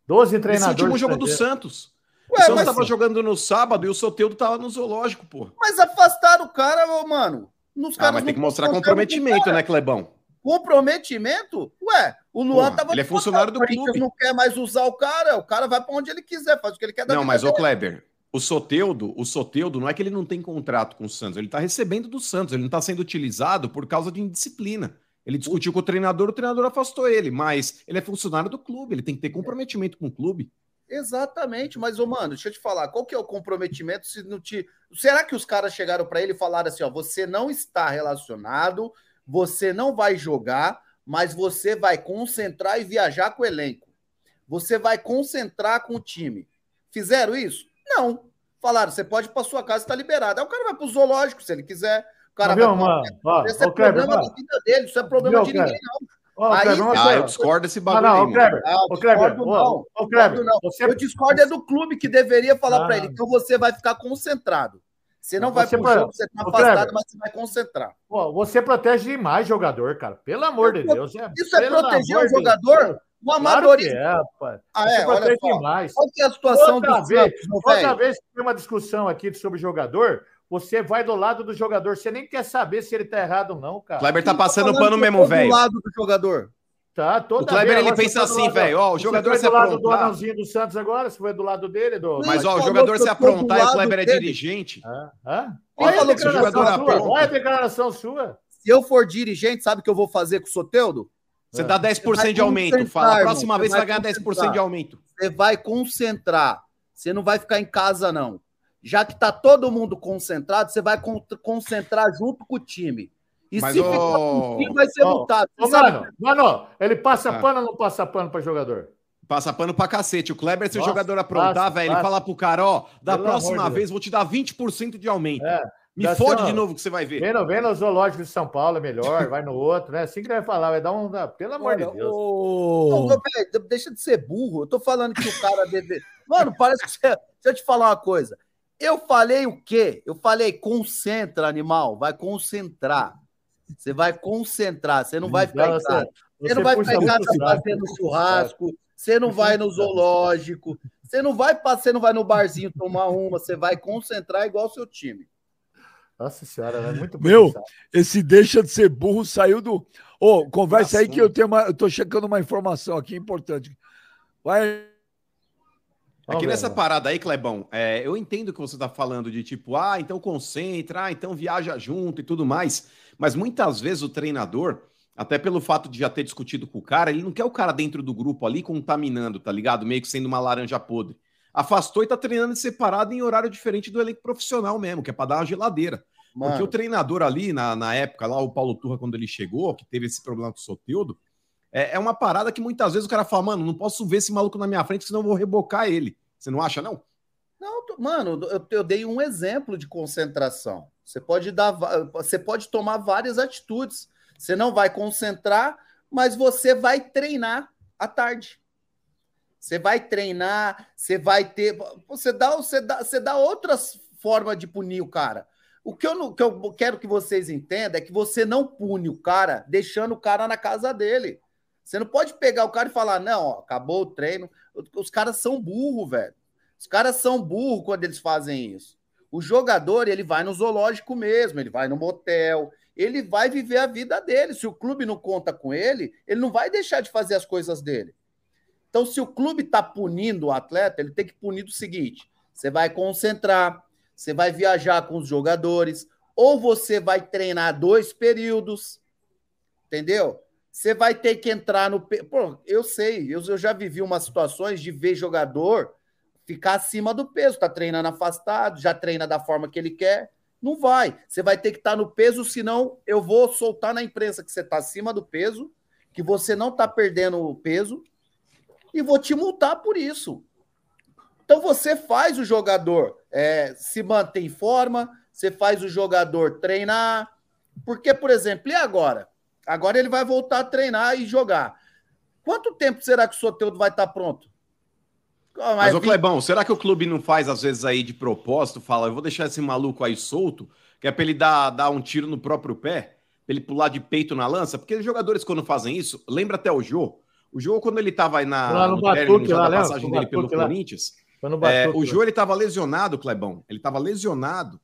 12 treinadores. Esse último jogo do Santos. Ué, o Santos estava mas... jogando no sábado e o Soteudo estava no zoológico, pô. Mas afastaram o cara, mano. Nos ah, mas tem que mostrar comprometimento, né, Clebão? Comprometimento? Ué, o Luan Porra, tava. Ele é funcionário do clube. não quer mais usar o cara, o cara vai para onde ele quiser, faz o que ele quer Não, mas o Kleber, o Soteudo, o Soteudo não é que ele não tem contrato com o Santos, ele tá recebendo do Santos, ele não tá sendo utilizado por causa de indisciplina. Ele discutiu com o treinador, o treinador afastou ele, mas ele é funcionário do clube, ele tem que ter comprometimento com o clube. Exatamente, mas, ô, mano, deixa eu te falar, qual que é o comprometimento se não te. Será que os caras chegaram para ele e falaram assim: ó, você não está relacionado, você não vai jogar, mas você vai concentrar e viajar com o elenco. Você vai concentrar com o time. Fizeram isso? Não. Falaram, você pode ir para sua casa, está liberado. Aí o cara vai para o zoológico se ele quiser cara vai. Uma... Ó, Esse é problema Kleber, da vida dele, isso é problema de ninguém, não. Ó, aí, Kleber, ah, eu discordo desse bagulho. Não, não, Kleber, ah, o Kleber, não. O Kleber, não. Você... Eu discordo é do clube que deveria falar ah. para ele. Então você vai ficar concentrado. Você não vai pro pra... jogo, você tá afastado, Kleber, mas você vai concentrar. Pô, você protege demais jogador, cara. Pelo amor de Deus. É... Isso é proteger o jogador? O amadorismo. Claro é, pai. Ah, é, olha só. Demais. Qual que é a situação outra do vez, Santos, Outra vez que tem uma discussão aqui sobre jogador, você vai do lado do jogador, você nem quer saber se ele tá errado ou não, cara. Kleber tá passando tá pano mesmo, velho. do lado do jogador. Tá, toda o Kleber ele pensa assim, velho, ó, o jogador se aprontar. do lado do do Santos agora, você foi do lado dele, do Mas ó, o jogador se aprontar e o Kleber é dirigente. Hã? Olha a declaração sua. Olha a declaração sua. Se eu for dirigente, sabe o que eu vou fazer com o Soteudo? Você dá 10% de aumento, fala. A próxima vez você vai ganhar 10% de aumento. Você vai concentrar. Você não vai ficar em casa, não já que está todo mundo concentrado, você vai concentrar junto com o time. E Mas, se ficar com o time, vai ser lutado. mano, mano, ele passa ah. pano ou não passa pano para jogador? Passa pano pra cacete. O Kleber, se Nossa, o jogador aprontar, velho, ele fala pro cara, ó, da Pelo próxima vez vou te dar 20% de aumento. É. Me fode assim, de novo que você vai ver. Vem no, vem no zoológico de São Paulo, é melhor, vai no outro, né? Assim que ele vai falar, vai dar um. Pelo amor Olha, de Deus. Não, deixa de ser burro. Eu tô falando que o cara deve. Mano, parece que você. Deixa eu te falar uma coisa. Eu falei o quê? Eu falei concentra, animal, vai concentrar. Você vai concentrar, você não vai ficar em casa. Você não vai ficar em casa fazendo churrasco, você não vai no zoológico, você não vai você não vai no barzinho tomar uma, você vai concentrar igual o seu time. Nossa senhora, é muito Meu, esse deixa de ser burro saiu do. Ô, oh, conversa Nossa, aí que eu tenho uma, eu tô checando uma informação aqui importante. Vai. Aqui nessa parada aí, Clebão, é, eu entendo que você está falando de tipo, ah, então concentra, ah, então viaja junto e tudo mais. Mas muitas vezes o treinador, até pelo fato de já ter discutido com o cara, ele não quer o cara dentro do grupo ali contaminando, tá ligado? Meio que sendo uma laranja podre. Afastou e tá treinando separado em horário diferente do elenco profissional mesmo, que é para dar uma geladeira. Mano. Porque o treinador ali, na, na época, lá, o Paulo Turra, quando ele chegou, que teve esse problema com o Soteudo, é, é uma parada que muitas vezes o cara fala, mano, não posso ver esse maluco na minha frente, senão eu vou rebocar ele. Você não acha, não? Não, mano, eu, eu dei um exemplo de concentração. Você pode dar, você pode tomar várias atitudes. Você não vai concentrar, mas você vai treinar à tarde. Você vai treinar, você vai ter. Você dá, você dá, você dá outras formas de punir o cara. O que eu, não, que eu quero que vocês entendam é que você não pune o cara deixando o cara na casa dele. Você não pode pegar o cara e falar, não, ó, acabou o treino. Os caras são burro, velho. Os caras são burro quando eles fazem isso. O jogador, ele vai no zoológico mesmo, ele vai no motel, ele vai viver a vida dele. Se o clube não conta com ele, ele não vai deixar de fazer as coisas dele. Então, se o clube está punindo o atleta, ele tem que punir do seguinte: você vai concentrar, você vai viajar com os jogadores, ou você vai treinar dois períodos, entendeu? Você vai ter que entrar no. Pô, eu sei, eu, eu já vivi umas situações de ver jogador ficar acima do peso, tá treinando afastado, já treina da forma que ele quer. Não vai. Você vai ter que estar tá no peso, senão eu vou soltar na imprensa que você está acima do peso, que você não está perdendo o peso, e vou te multar por isso. Então você faz o jogador é, se manter em forma, você faz o jogador treinar. Porque, por exemplo, e agora? Agora ele vai voltar a treinar e jogar. Quanto tempo será que o Soteudo vai estar pronto? Mas, Mas ô Clebão, será que o clube não faz, às vezes, aí de propósito, fala, eu vou deixar esse maluco aí solto, que é pra ele dar, dar um tiro no próprio pé, pra ele pular de peito na lança? Porque os jogadores, quando fazem isso, lembra até o Jô. O Jô, quando ele tava aí na lá no, no Batuque, lá, da passagem dele pelo lá. Corinthians, é, o Jô, ele tava lesionado, Clebão. Ele tava lesionado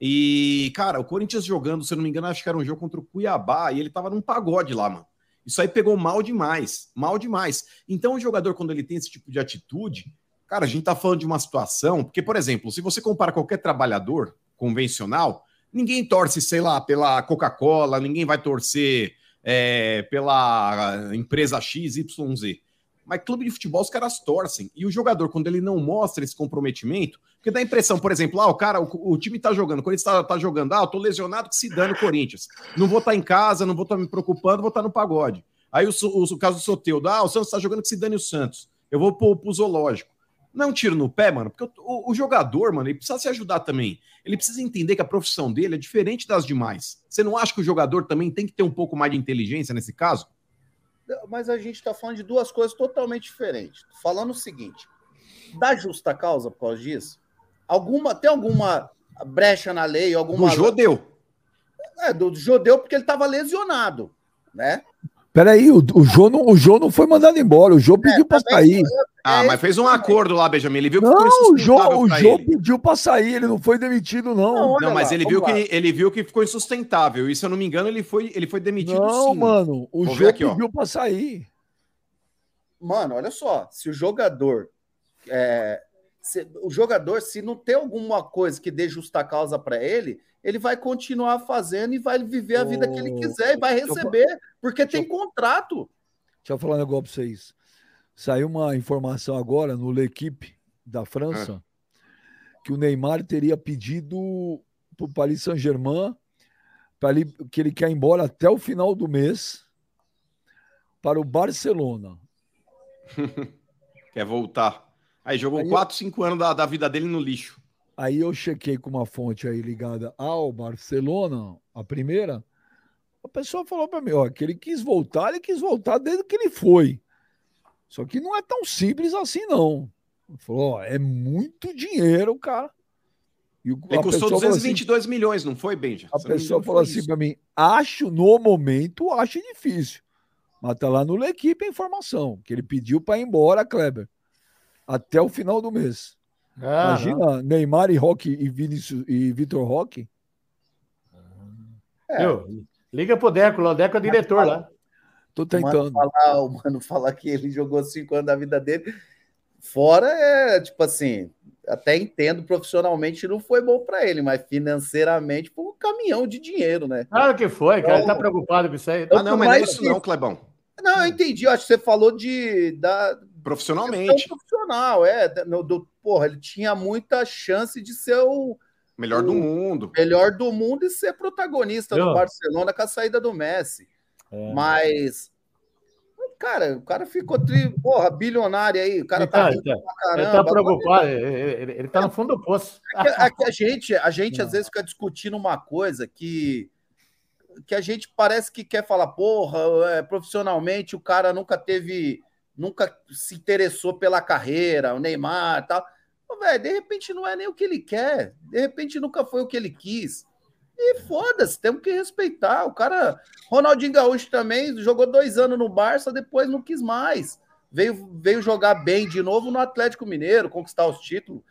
e, cara, o Corinthians jogando, se eu não me engano, acho que era um jogo contra o Cuiabá, e ele tava num pagode lá, mano. Isso aí pegou mal demais, mal demais. Então, o jogador, quando ele tem esse tipo de atitude, cara, a gente tá falando de uma situação, porque, por exemplo, se você compara qualquer trabalhador convencional, ninguém torce, sei lá, pela Coca-Cola, ninguém vai torcer é, pela empresa XYZ. Mas clube de futebol os caras torcem. E o jogador, quando ele não mostra esse comprometimento, porque dá a impressão, por exemplo, ah, o cara, o, o time tá jogando, quando ele está tá jogando, ah, eu tô lesionado que se dane o Corinthians. Não vou estar tá em casa, não vou estar tá me preocupando, vou estar tá no pagode. Aí o, o, o caso do Soteudo, ah, o Santos tá jogando que se dane o Santos. Eu vou pro, pro zoológico. Não é um tiro no pé, mano, porque o, o, jogador, mano, ele precisa se ajudar também. Ele precisa entender que a profissão dele é diferente das demais. Você não acha que o jogador também tem que ter um pouco mais de inteligência nesse caso? Mas a gente está falando de duas coisas totalmente diferentes. Falando o seguinte: dá justa causa por causa disso? Alguma, tem alguma brecha na lei? Alguma... Do judeu. É, do judeu, porque ele estava lesionado, né? Peraí, o, o, Jô não, o Jô não foi mandado embora, o Jô é, pediu para sair. Ah, mas fez um acordo lá, Benjamin. Ele viu que não, o Jô, o Jô pediu para sair, ele não foi demitido, não. Não, não mas lá, ele viu, que, ele viu que ficou insustentável. E se eu não me engano, ele foi, ele foi demitido não, sim. mano, o Vou Jô aqui, pediu para sair. Mano, olha só, se o jogador. É, se, o jogador, se não tem alguma coisa que dê justa causa para ele, ele vai continuar fazendo e vai viver a vida que ele quiser e vai receber, porque tem contrato. Deixa eu falar um negócio para vocês. Saiu uma informação agora no L'Equipe da França é. que o Neymar teria pedido para o Paris Saint-Germain que ele quer ir embora até o final do mês para o Barcelona. quer voltar. Aí jogou aí 4, 5 anos da, da vida dele no lixo. Aí eu chequei com uma fonte aí ligada ao Barcelona, a primeira. A pessoa falou para mim, ó, que ele quis voltar, ele quis voltar desde que ele foi. Só que não é tão simples assim, não. Ele falou, ó, é muito dinheiro, cara. E o, Ele custou 222 assim, milhões, não foi, Benja? A pessoa falou assim para mim: acho no momento, acho difícil. Mas tá lá no L'Equipe a informação, que ele pediu para ir embora, Kleber, até o final do mês. Ah, Imagina não. Neymar e Roque e, Vinícius, e Vitor Roque. É. Liga pro Deco, o Deco é diretor lá. Tô O mano, tentando. falar, o mano falar que ele jogou cinco anos da vida dele. Fora é, tipo assim, até entendo profissionalmente não foi bom para ele, mas financeiramente foi um caminhão de dinheiro, né? Claro que foi, cara. Ele tá preocupado com isso aí. Ah, não, mas não é isso não, Clebão. Não, eu entendi. Eu acho que você falou de da Profissionalmente, profissional, é. no- do, porra, ele tinha muita chance de ser o melhor do mundo. melhor do mundo e ser protagonista Eu- do Barcelona com a saída do Messi. É. Mas, cara, o cara ficou, tri, porra, bilionário aí. O cara Ele tá tá, tá- pra ele caramba. tá preocupado, ele, ele- ele tá no fundo do poço. É que, é que a gente, a gente Não. às vezes fica discutindo uma coisa que que a gente parece que quer falar, porra, é, profissionalmente o cara nunca teve, nunca se interessou pela carreira, o Neymar tal. Velho, de repente não é nem o que ele quer, de repente nunca foi o que ele quis. E foda-se, temos que respeitar. O cara, Ronaldinho Gaúcho também jogou dois anos no Barça, depois não quis mais. Veio, veio jogar bem de novo no Atlético Mineiro, conquistar os títulos.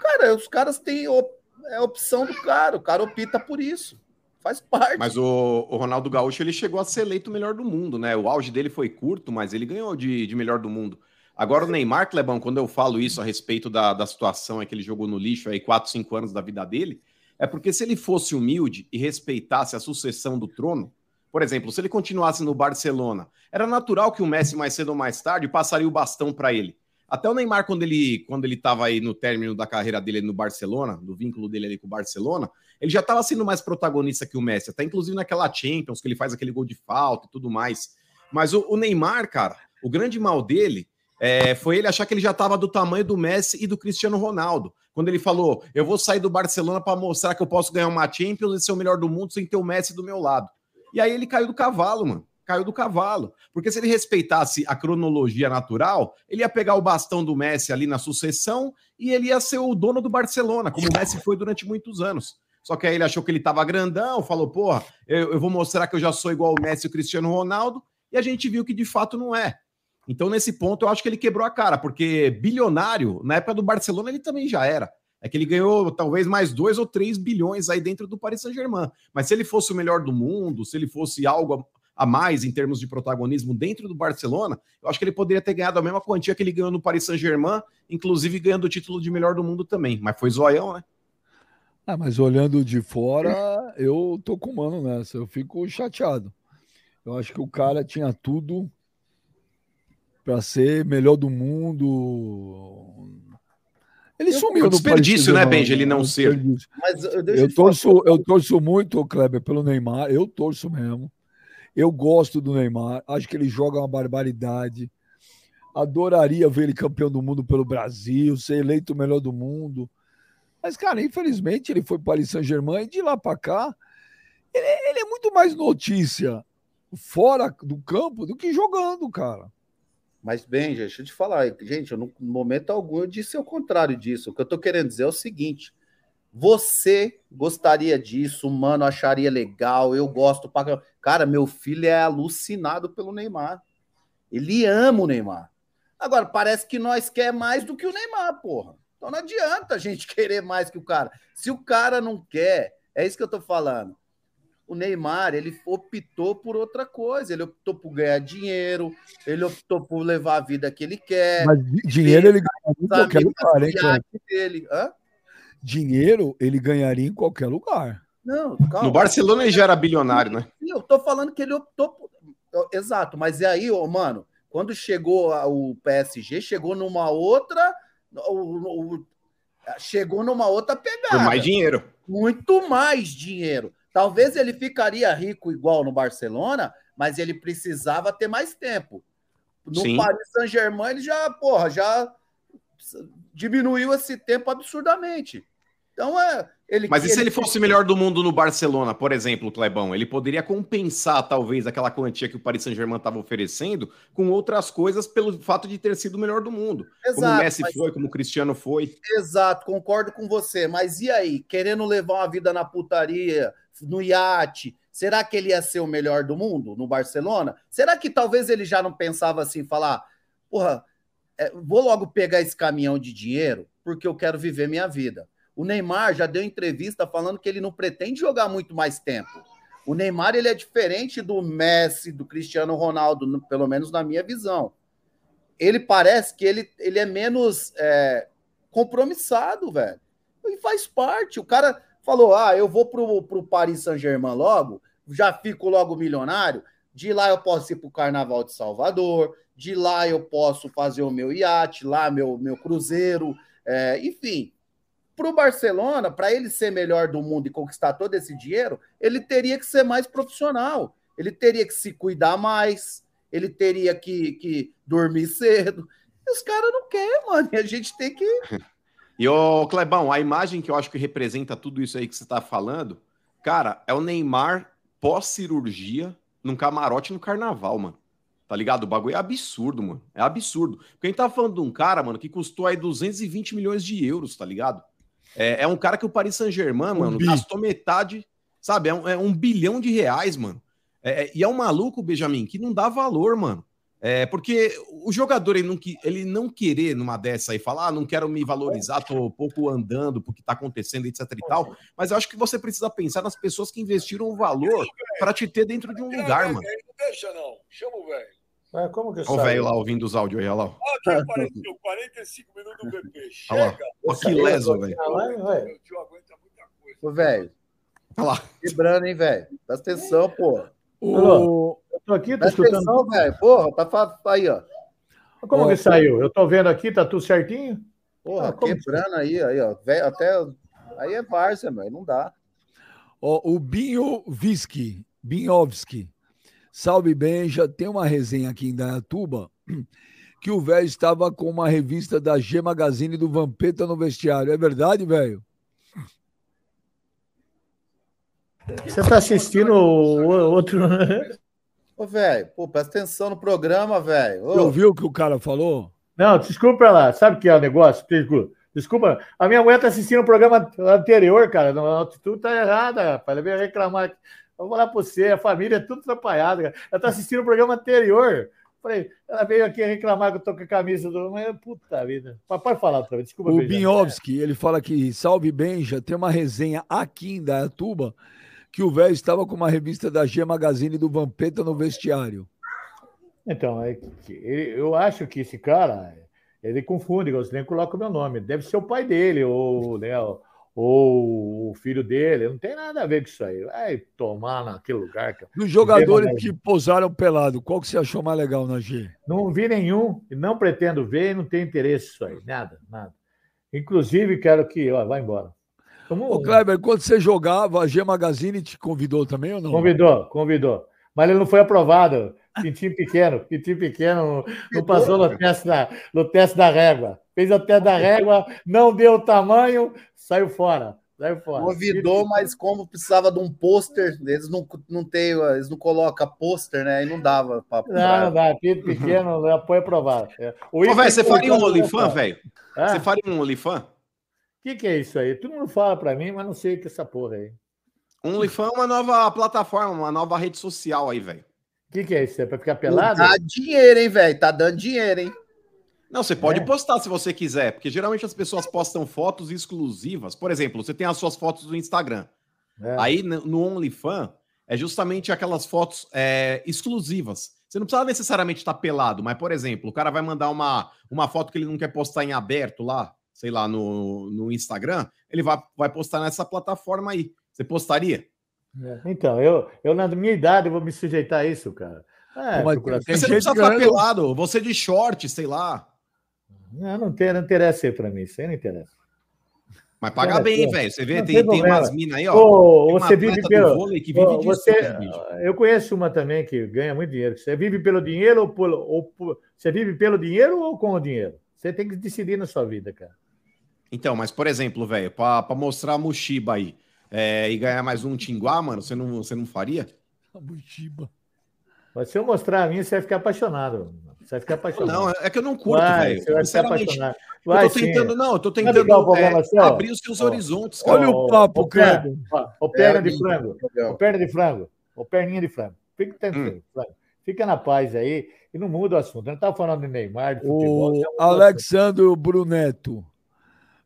Cara, os caras têm op- é opção do cara, o cara opta por isso. Faz parte. Mas o, o Ronaldo Gaúcho ele chegou a ser eleito o melhor do mundo, né? O auge dele foi curto, mas ele ganhou de, de melhor do mundo. Agora o Neymar, Clebão, quando eu falo isso a respeito da, da situação é que ele jogou no lixo aí 4, 5 anos da vida dele, é porque se ele fosse humilde e respeitasse a sucessão do trono, por exemplo, se ele continuasse no Barcelona, era natural que o Messi mais cedo ou mais tarde passaria o bastão para ele. Até o Neymar, quando ele quando ele estava aí no término da carreira dele no Barcelona, do vínculo dele ali com o Barcelona, ele já estava sendo mais protagonista que o Messi, até inclusive naquela Champions, que ele faz aquele gol de falta e tudo mais. Mas o, o Neymar, cara, o grande mal dele é, foi ele achar que ele já estava do tamanho do Messi e do Cristiano Ronaldo. Quando ele falou, eu vou sair do Barcelona para mostrar que eu posso ganhar uma Champions e ser o melhor do mundo sem ter o Messi do meu lado. E aí ele caiu do cavalo, mano. Caiu do cavalo. Porque se ele respeitasse a cronologia natural, ele ia pegar o bastão do Messi ali na sucessão e ele ia ser o dono do Barcelona, como o Messi foi durante muitos anos. Só que aí ele achou que ele tava grandão, falou, porra, eu, eu vou mostrar que eu já sou igual o Messi e o Cristiano Ronaldo, e a gente viu que de fato não é. Então, nesse ponto, eu acho que ele quebrou a cara, porque bilionário, na época do Barcelona, ele também já era. É que ele ganhou talvez mais 2 ou 3 bilhões aí dentro do Paris Saint-Germain. Mas se ele fosse o melhor do mundo, se ele fosse algo a mais em termos de protagonismo dentro do Barcelona, eu acho que ele poderia ter ganhado a mesma quantia que ele ganhou no Paris Saint-Germain, inclusive ganhando o título de melhor do mundo também. Mas foi zoião, né? Ah, mas olhando de fora, eu tô com mano nessa. Eu fico chateado. Eu acho que o cara tinha tudo para ser melhor do mundo. Ele Eu- sumiu um desperdício, né, Benji, ele não ser. Mas eu, Eu te falar- torço, eu torço muito, Kleber, pelo Neymar. Eu torço mesmo. Eu gosto do Neymar. Acho que ele joga uma barbaridade. Adoraria ver ele campeão do mundo pelo Brasil, ser eleito o melhor do mundo. Mas, cara, infelizmente ele foi para Paris Saint-Germain e de lá para cá ele, ele é muito mais notícia fora do campo do que jogando, cara. Mas, bem, deixa eu te falar, gente, eu, no momento algum eu disse o contrário disso. O que eu tô querendo dizer é o seguinte: você gostaria disso, mano acharia legal, eu gosto pra. Cara, meu filho é alucinado pelo Neymar. Ele ama o Neymar. Agora, parece que nós quer mais do que o Neymar, porra. Então não adianta a gente querer mais que o cara. Se o cara não quer, é isso que eu tô falando. O Neymar, ele optou por outra coisa. Ele optou por ganhar dinheiro, ele optou por levar a vida que ele quer. Mas di- dinheiro ele ganharia em qualquer lugar, hein, dele. Hã? Dinheiro ele ganharia em qualquer lugar. Não, calma. No Barcelona ele já era bilionário, né? Sim, Eu tô falando que ele optou por... Exato, mas e aí, ô, mano, quando chegou o PSG, chegou numa outra. O- o- chegou numa outra pegada. Por mais dinheiro. muito mais dinheiro. Talvez ele ficaria rico igual no Barcelona, mas ele precisava ter mais tempo. No Sim. Paris Saint-Germain ele já, porra, já diminuiu esse tempo absurdamente. Então é, ele Mas e se ele fosse melhor do mundo no Barcelona, por exemplo, Clebão? Ele poderia compensar, talvez, aquela quantia que o Paris Saint-Germain estava oferecendo com outras coisas pelo fato de ter sido o melhor do mundo. como o Exato, Messi mas- foi, como o Cristiano foi. Exato, concordo com você. Mas e aí? Querendo levar uma vida na putaria, no iate, será que ele ia ser o melhor do mundo no Barcelona? Será que talvez ele já não pensava assim, falar, porra, é, vou logo pegar esse caminhão de dinheiro porque eu quero viver minha vida. O Neymar já deu entrevista falando que ele não pretende jogar muito mais tempo. O Neymar ele é diferente do Messi, do Cristiano Ronaldo, pelo menos na minha visão. Ele parece que ele, ele é menos é, compromissado, velho. E faz parte. O cara falou: ah, eu vou pro, pro Paris Saint-Germain logo, já fico logo milionário. De lá eu posso ir pro Carnaval de Salvador, de lá eu posso fazer o meu iate, lá meu, meu cruzeiro, é, enfim. Para o Barcelona, para ele ser melhor do mundo e conquistar todo esse dinheiro, ele teria que ser mais profissional. Ele teria que se cuidar mais, ele teria que, que dormir cedo. E os caras não querem, mano. E a gente tem que. E ô, Clebão, a imagem que eu acho que representa tudo isso aí que você tá falando, cara, é o Neymar pós-cirurgia num camarote no carnaval, mano. Tá ligado? O bagulho é absurdo, mano. É absurdo. Porque a gente tá falando de um cara, mano, que custou aí 220 milhões de euros, tá ligado? É, é um cara que o Paris Saint-Germain, mano, bi. gastou metade, sabe? É um, é um bilhão de reais, mano. É, é- e é um maluco, Benjamin, que não dá valor, mano. É, porque o jogador ele não, que- ele não querer numa dessa aí falar, ah, não quero me valorizar, tô pouco andando porque tá acontecendo, etc e tal. Mas eu acho que você precisa pensar nas pessoas que investiram o valor para te ter dentro de um lugar, mano. Não deixa, não. Chama o velho. Mas como que Olha o velho lá ouvindo os áudios aí, olha lá. Ó, aqui apareceu 45 minutos do BP. Olha lá. Chega. Olha que leso, velho. Ah, vai, vai. Meu tio aguenta muita coisa. Ô, velho, Olha lá. quebrando, hein, velho? Presta atenção, pô. O... Eu tô aqui, tô Presta escutando. atenção, velho. Porra, tá fa- aí, ó. Como Ó, que saiu? Eu tô vendo aqui, tá tudo certinho? Porra, Ah, quebrando aí, aí, ó. Velho, até. Aí é Várzea, velho. Não dá. Ó, o Binho Visky, Binhovski. Salve Benja, tem uma resenha aqui em Dayatuba que o velho estava com uma revista da G Magazine do Vampeta no vestiário. É verdade, velho? Você tá assistindo outro. Ô, velho, pô, presta atenção no programa, velho. Você ouviu o que o cara falou? Não, desculpa lá. Sabe o que é o negócio? Desculpa. Desculpa. A minha mulher tá assistindo o programa anterior, cara. A altitude tá errada, rapaz. Ela veio reclamar. Eu vou falar pra você, a família é tudo atrapalhada. cara. Ela tá assistindo o programa anterior. Falei, ela veio aqui reclamar que eu tô com a camisa do. Mas, puta vida. Pode falar outra vez. Desculpa, O. Binhovski, ele fala que, salve Benja, tem uma resenha aqui em Dayatuba que o velho estava com uma revista da G Magazine do Vampeta no vestiário. Então, é ele- eu acho que esse cara, ele confunde, você nem coloca o meu nome. Deve ser o pai dele, ou, né, ou o filho dele. Não tem nada a ver com isso aí. Vai tomar naquele lugar. cara. Dos jogadores que posaram pelado, qual que você achou mais legal na G? Não vi nenhum, e não pretendo ver, não tenho interesse nisso aí. Nada, nada. Inclusive, quero que. Ó, vai embora. Como- Ô, Kleber, quando você jogava, a G Magazine te convidou também ou não? Convidou, convidou. Mas ele não foi aprovado. Pintinho pequeno, pintinho pequeno, não passou no teste, da, no teste da régua. Fez o teste da régua, não deu o tamanho, saiu fora. Saiu fora. Convidou, mas como precisava de um pôster, eles não, não tem, eles não colocam pôster, né? Aí não dava pra. Não, não dá. Pinto pequeno, apoio aprovado. É. O Ô, velho, você faria um OnlyFan, velho? Você faria um OnlyFan? O que, que é isso aí? Todo mundo fala pra mim, mas não sei o que é essa porra aí. Um OnlyFan é uma nova plataforma, uma nova rede social aí, velho. O que, que é isso? É pra ficar pelado? Dá dinheiro, hein, velho? Tá dando dinheiro, hein? Não, você pode É. postar se você quiser, porque geralmente as pessoas postam fotos exclusivas. Por exemplo, você tem as suas fotos do Instagram. É. Aí no no OnlyFan é justamente aquelas fotos é, exclusivas. Você não precisa necessariamente estar pelado, mas, por exemplo, o cara vai mandar uma, uma foto que ele não quer postar em aberto lá, sei lá, no, no Instagram, ele vai, vai postar nessa plataforma aí. Você postaria? É. Então, eu, eu, na minha idade, vou me sujeitar a isso, cara. É, mas você não precisa ficar ganhando- pelado, você de short, sei lá. Não, não, tem, não interessa aí pra mim, isso aí não interessa. Mas paga É, bem, velho. Você vê, Não tem, tem tem umas minas aí, ó. Ô, você vive pelo. vôlei que vive ô, disso, você, eu conheço uma também que ganha muito dinheiro. Você vive pelo dinheiro ou, por, ou por- você vive pelo dinheiro ou com o dinheiro? Você tem que decidir na sua vida, cara. Então, mas por exemplo, velho, pra, pra mostrar a Mushiba aí é, e ganhar mais um Tinguá, mano, você não, você não faria? A Mochiba. Mas se eu mostrar a mim, você vai ficar apaixonado. Você vai ficar apaixonado. Não, é que eu não curto, velho. você vai ficar apaixonado. eu Vai, tô sim. tentando, não, eu tô o tentando programa é, assim, abrir os seus Ó. horizontes, cara. Olha o papo, ó, ô, perna É, de frango. Ô, perna de frango. Ô, perninha de frango. Fica tranquilo. frango. Fica na paz aí e não muda o assunto. Eu não estava falando de Neymar, de futebol. O o Alexandro Bruneto.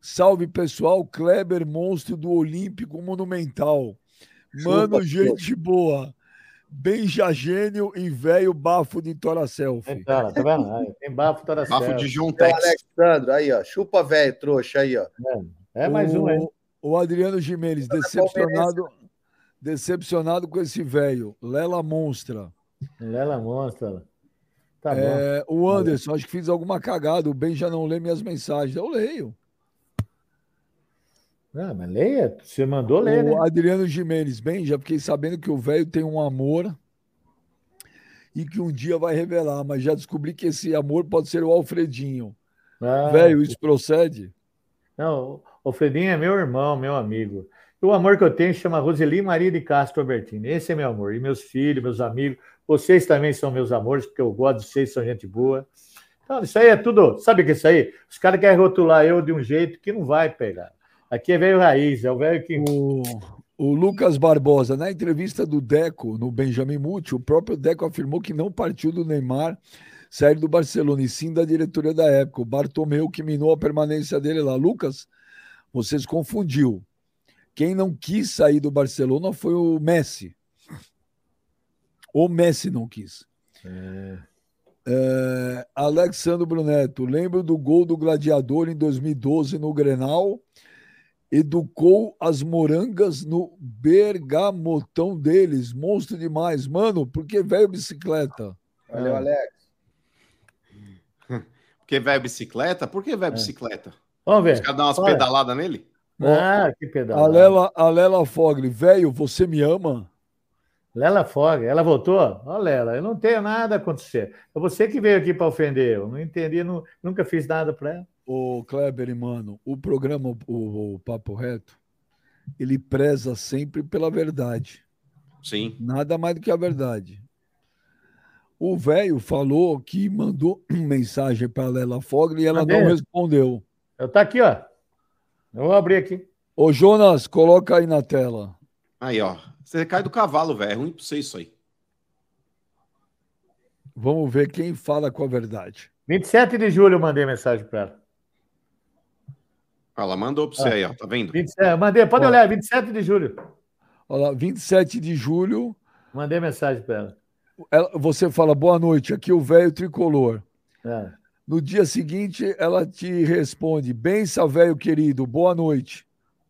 Salve, pessoal. Kleber, monstro do Olímpico Monumental. Mano, gente boa. Benja Gênio e velho bafo de Tora Selfie. Então, tá vendo? Aí, tem bafo toda Bafo de João É o Tex. Alexandre, aí, ó. Chupa, velho, trouxa aí, ó. É mais um, hein? O, o Adriano Jimenez, decepcionado, decepcionado com esse velho. Lela Monstra. Lela Monstra. Tá bom. É, o Anderson, acho que fiz alguma cagada. O Ben já não lê minhas mensagens. Eu leio. Ah, mas leia. Você mandou ler, o né? Adriano Jimenez, bem, já fiquei sabendo que o velho tem um amor e que um dia vai revelar, mas já descobri que esse amor pode ser o Alfredinho. Ah, velho, isso procede? Não, o Fredinho é meu irmão, meu amigo. O amor que eu tenho chama Roseli Maria de Castro Albertini. Esse é meu amor. E meus filhos, meus amigos. Vocês também são meus amores, porque eu gosto de vocês, são gente boa. Então, isso aí é tudo. Sabe o que é isso aí? Os caras querem rotular eu de um jeito que não vai pegar. Aqui é velho raiz, é o velho que. O, o Lucas Barbosa, na entrevista do Deco no Benjamin Muti, o próprio Deco afirmou que não partiu do Neymar sair do Barcelona, e sim da diretoria da época. O Bartomeu que minou a permanência dele lá. Lucas, você se confundiu. Quem não quis sair do Barcelona foi o Messi. O Messi não quis. É, Alexandre Bruneto, lembro do gol do Gladiador em 2012 no Grenal. Educou as morangas no bergamotão deles. Monstro demais. Mano, por que velho bicicleta? Valeu, Ah. Alex. Porque vai bicicleta? Por que vai bicicleta? Vamos Os ver. caras dão umas Olha. pedaladas nele? Ah, que pedal. A Lela, a Lela Fogli, velho, você me ama? Lela Foga, ela voltou? Ó, Lela, eu não tenho nada a acontecer. É você que veio aqui para ofender. Eu não entendi, nu- nunca fiz nada para ela. Ô, Kleber mano, o programa, o, o Papo Reto, ele preza sempre pela verdade. Sim. Nada mais do que a verdade. O velho falou que mandou mensagem para a Lela Fogli e ela Cadê? não respondeu. Eu tá aqui, ó. Eu vou abrir aqui. Ô, Jonas, coloca aí na tela. Aí, ó. Você cai do cavalo, velho. É ruim pra você isso aí. Vamos ver quem fala com a verdade. 27 de julho eu mandei mensagem para ela. Ela mandou pra você Ah. aí, ó. Tá vendo? 27, eu mandei, pode olhar, 27 de julho. Olha lá, 27 de julho, Mandei mensagem para ela. ela- você fala boa noite, aqui o velho tricolor. É. No dia seguinte, ela te responde: Bença, velho querido, boa noite.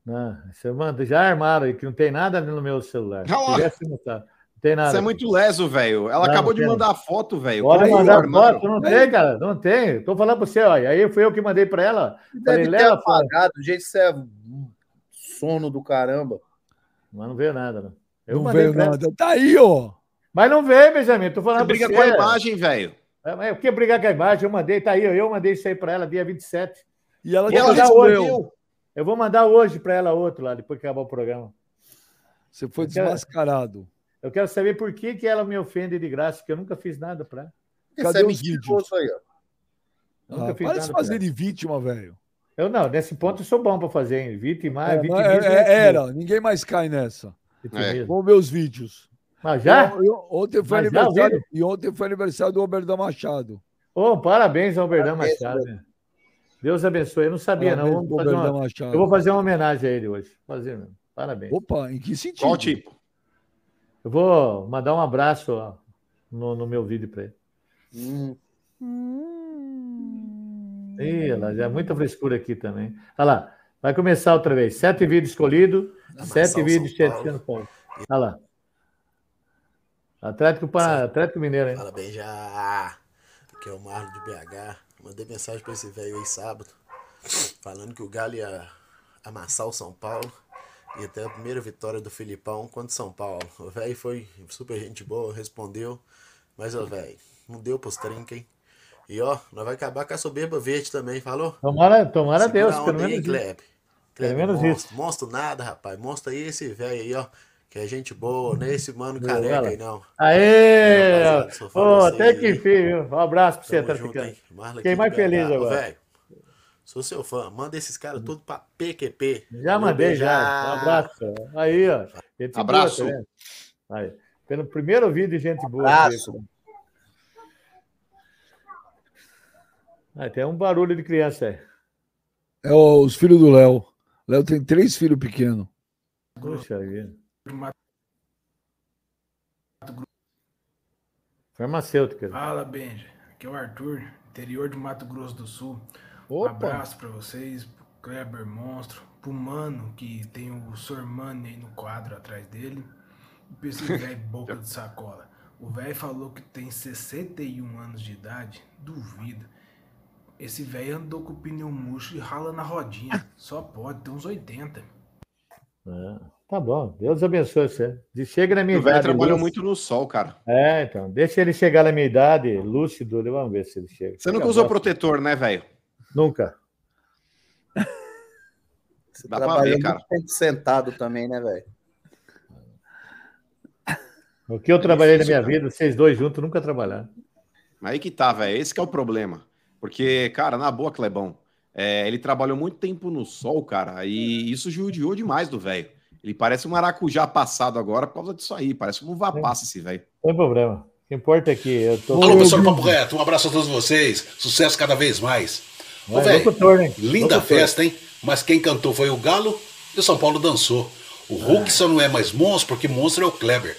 Não, você manda, já armaram aí, que não tem nada no meu celular. Se Ah, tivesse, não. Não tem nada. Você é muito leso, velho. Ela Não, acabou não de mandar a foto, velho. Pode Como mandar armaram? foto, não tem, cara, não tem. Tô falando para você, olha. Aí foi eu que mandei para ela. Falei, Deve ter Lela Foga. apagado, do jeito que você é um sono do caramba. Mas não veio nada, não. Eu não veio pra nada. Tá aí, ó. Mas não veio, Benjamin. Tô falando Você pra briga você. com a imagem, velho. É, o que brigar com a imagem? Eu mandei, tá aí, ó, eu mandei isso aí para ela dia 27. E ela E ela mandar respondeu. respondeu. Eu vou mandar hoje para ela outro lá, depois que acabar o programa. Você foi quero- desmascarado. Eu quero saber por que, que ela me ofende de graça, porque eu nunca fiz nada para ela. Cadê é os mentiroso aí, ó. Nunca Ah, fiz para de nada fazer pra de vítima, velho. Eu não, nesse ponto eu sou bom para fazer, hein? Vitimar, É, vitimismo. é, é, era, ninguém mais cai nessa. Vitimismo. Vamos ver os vídeos. Mas já? Eu- eu- ontem foi Mas já aniversário, ouviram? e ontem foi aniversário do Alberto Machado. Ô, parabéns ao Parabéns, Machado. né? Deus abençoe. Eu não sabia, não. Parabéns Vamos pro fazer uma- Machado. Eu vou fazer uma homenagem a ele hoje. Fazer mesmo. Parabéns. Opa, em que sentido? Qual tipo? Eu vou mandar um abraço no, no meu vídeo para ele. Hum, Ih, olha lá, já é muita frescura aqui também. Olha lá, vai começar outra vez. Sete vídeos escolhidos, sete São vídeos chateando Paulo. Olha lá. Atlético, para... Atlético Mineiro, hein? Fala bem já. Aqui é o Marlon de BH. Mandei mensagem pra esse velho aí sábado. Falando que o Galo ia amassar o São Paulo. Ia ter a primeira vitória do Filipão contra São Paulo. O velho foi super gente boa, respondeu. Mas, ô velho, não deu pros trinca, hein? E ó, nós vai acabar com a soberba verde também, falou? Tomara, tomara Segura Deus, pelo onda aí, menos isso. Kleber. Pelo menos monstro. Monstro nada, rapaz. Monstro aí esse velho aí, ó. Que é gente boa, não é esse mano Boa, careca aí, não. Aê! rapaziada, só Ô, fala vocês até que enfim, viu? Um abraço pra você, Tamo tá junto, ficando. Fiquei mais feliz agora. velho, Sou seu fã. Manda esses caras uhum. tudo para PQP. Já mandei, já. Um abraço. Aí, ó. Gente abraço. Boa, tá Aí. Pelo primeiro vídeo, gente boa. Abraço. Aqui. Ah, tem um barulho de criança aí. É os filhos do Léo. Léo tem três filhos pequenos. Puxa vida. Farmacêutica. Fala, Benja. Aqui é o Arthur, interior de Mato Grosso do Sul. Um Opa! abraço pra vocês, pro Kleber Monstro, pro Mano, que tem o Sormani aí no quadro atrás dele, e pra esse velho boca de sacola. O velho falou que tem 61 anos de idade, duvido. Esse velho andou com o pneu murcho e rala na rodinha. Só pode, tem uns 80. É, tá bom, Deus abençoe você. De- Chega na minha O velho idade. trabalhou lúcido. muito no sol, cara. É, então, deixa ele chegar na minha idade, lúcido, vamos ver se ele chega. Você nunca Chega usou protetor, né, velho? Nunca. Você Dá pra ver, muito cara. sentado também, né, velho? O que eu trabalhei na minha vida, vocês dois juntos nunca trabalharam. Aí que tá, velho. Esse que é o problema. Porque, cara, na boa, Clebão, é, ele trabalhou muito tempo no sol, cara, e isso judiou demais do velho. Ele parece um maracujá passado agora por causa disso aí. Parece um vapaça esse velho. Não tem problema. O que importa é que eu tô. Alô, pessoal do Papo Reto, um abraço a todos vocês. Sucesso cada vez mais. Ô, velho, locutor, né? linda Locutor. festa, hein? Mas quem cantou foi o Galo e o São Paulo dançou. O Hulk só não é mais monstro porque monstro é o Kleber.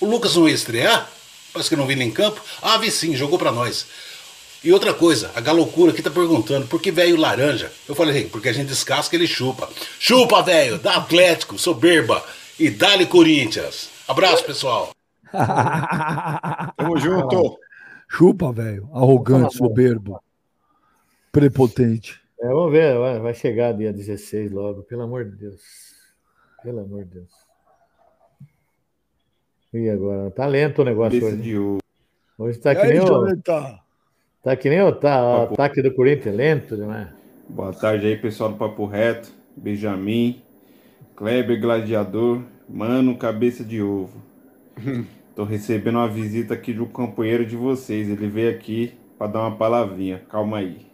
O Lucas não ia estrear? Parece que não vi ele em campo. Ah, vi sim, jogou pra nós. E outra coisa, a Galocura aqui tá perguntando por que velho laranja? Eu falei, "Ei, porque a gente descasca ele chupa. Chupa, velho, dá Atlético, soberba e dá-lhe Corinthians. Abraço, pessoal. Tamo junto. Chupa, velho. Arrogante, soberbo. Prepotente. É, vamos ver, vai, chegar dia 16 logo, pelo amor de Deus. Pelo amor de Deus. E agora? Tá lento o negócio Cabeça hoje. Hoje tá que aí, nem o, Jonathan? tá que nem o, tá, o ataque do Corinthians, lento demais. Boa tarde aí, pessoal do Papo Reto. Benjamin, Kleber Gladiador, Mano Cabeça de Ovo. Tô recebendo uma visita aqui de um companheiro de vocês. Ele veio aqui pra dar uma palavrinha. Calma aí.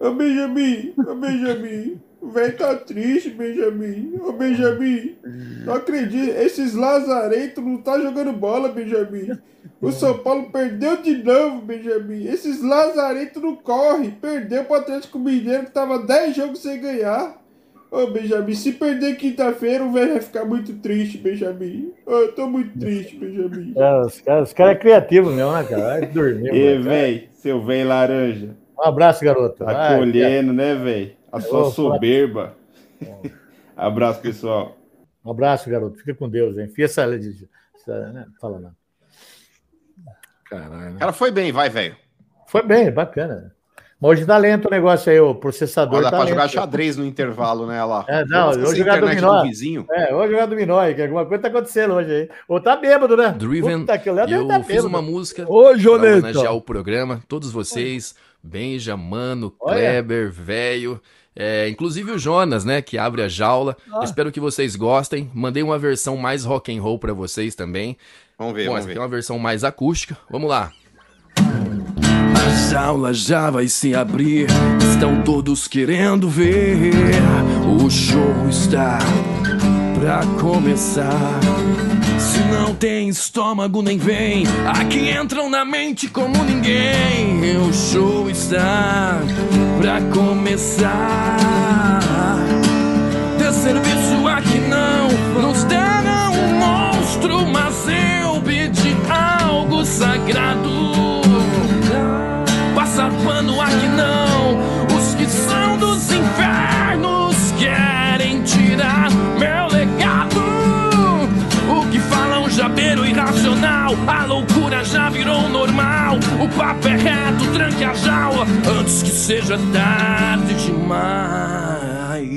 Ô Benjamin, ô Benjamin, o velho tá triste, Benjamin. Ô Benjamin, não acredito, esses lazarentos não tá jogando bola, Benjamin. O São Paulo perdeu de novo, Benjamin. Esses lazarentos não correm. Perdeu pro Atlético Mineiro que tava 10 jogos sem ganhar. Ô Benjamin, se perder quinta-feira, o velho vai ficar muito triste, Benjamin. Ô, eu tô muito triste, Benjamin. É, os caras os cara é criativos mesmo, né, cara? Vai dormir. Mano. véi, seu velho laranja. Um abraço, garoto. Tá Vai, colhendo, né, velho? A sua vou soberba. Abraço, pessoal. Um abraço, garoto. Fica com Deus, hein? Enfia essa. essa né? Fala não. Caralho. O cara foi bem, vai, velho. Foi bem, bacana. Mas hoje tá lento o negócio aí, o processador. Ó, Dá tá pra lento. jogar xadrez no intervalo, né, lá. É, não, Essa eu jogar internet dominó. do vizinho. É, hoje jogar dominó que alguma coisa tá acontecendo hoje aí. Ou tá bêbado, né? Driven, Puta que eu tá fiz bêbado. uma música Ô, pra Joneta. homenagear o programa, todos vocês, Benja, Mano. Kleber, Velho, é, inclusive o Jonas, né, que abre a jaula. Ah. Espero que vocês gostem. Mandei uma versão mais rock and roll pra vocês também. Vamos ver, Bom, vamos essa aqui ver. é uma versão mais acústica. Vamos lá. A jaula já vai se abrir, estão todos querendo ver. O show está pra começar. Não tem estômago, nem vem. Aqui entram na mente como ninguém. O show está pra começar. Ter serviço aqui não nos deram um monstro, mas eu pedi algo sagrado. Passar pano aqui não, a loucura já virou normal. O papo é reto, tranque a jaula antes que seja tarde demais.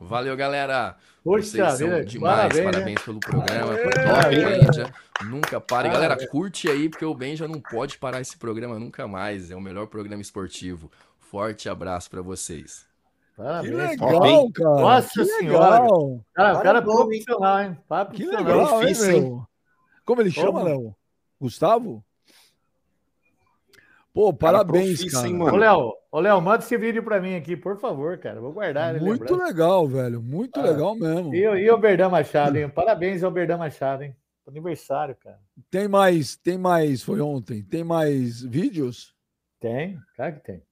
Valeu, galera. Poxa Vocês são vida, demais. parabéns, Parabéns, né? pelo programa. Parabéns. Top, Benja. Nunca pare. Galera, Parabéns. curte aí, porque o Benja não pode parar esse programa nunca mais. É o melhor programa esportivo. Forte abraço pra vocês. Que Parabéns. legal, cara. Nossa que senhora. legal. Cara, o cara é profissional, hein? Papo Que legal, hein, difícil, hein? meu? Como ele chama? Léo? Gustavo? Pô, Cara, parabéns, cara. hein, Ô, mano? Léo, ô, Léo, manda esse vídeo pra mim aqui, por favor, cara. Vou guardar. Muito lembrando. legal, velho. Muito Ah. legal mesmo. E, e o Berdão Machado, hein? Parabéns ao Berdão Machado, hein? Aniversário, cara. Tem mais, tem mais, foi ontem. Tem mais vídeos? Tem, claro que tem.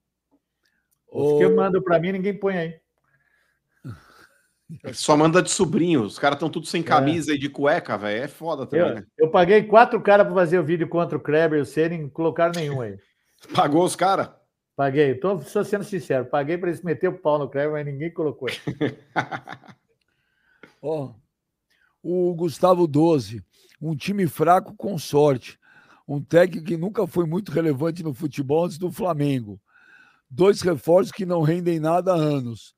Os Ô, que eu mando pra mim, ninguém põe aí. Só manda de sobrinho. Os caras estão tudo sem camisa e de cueca, velho. É foda também, Eu, né? eu paguei quatro caras para fazer o vídeo contra o Kleber e o Senna e não colocaram nenhum aí. Pagou os caras? Paguei. Tô só sendo sincero. Paguei para eles meter o pau no Kleber, mas ninguém colocou. Ó, o Gustavo 12, um time fraco com sorte. Um técnico que nunca foi muito relevante no futebol antes do Flamengo. Dois reforços que não rendem nada há anos.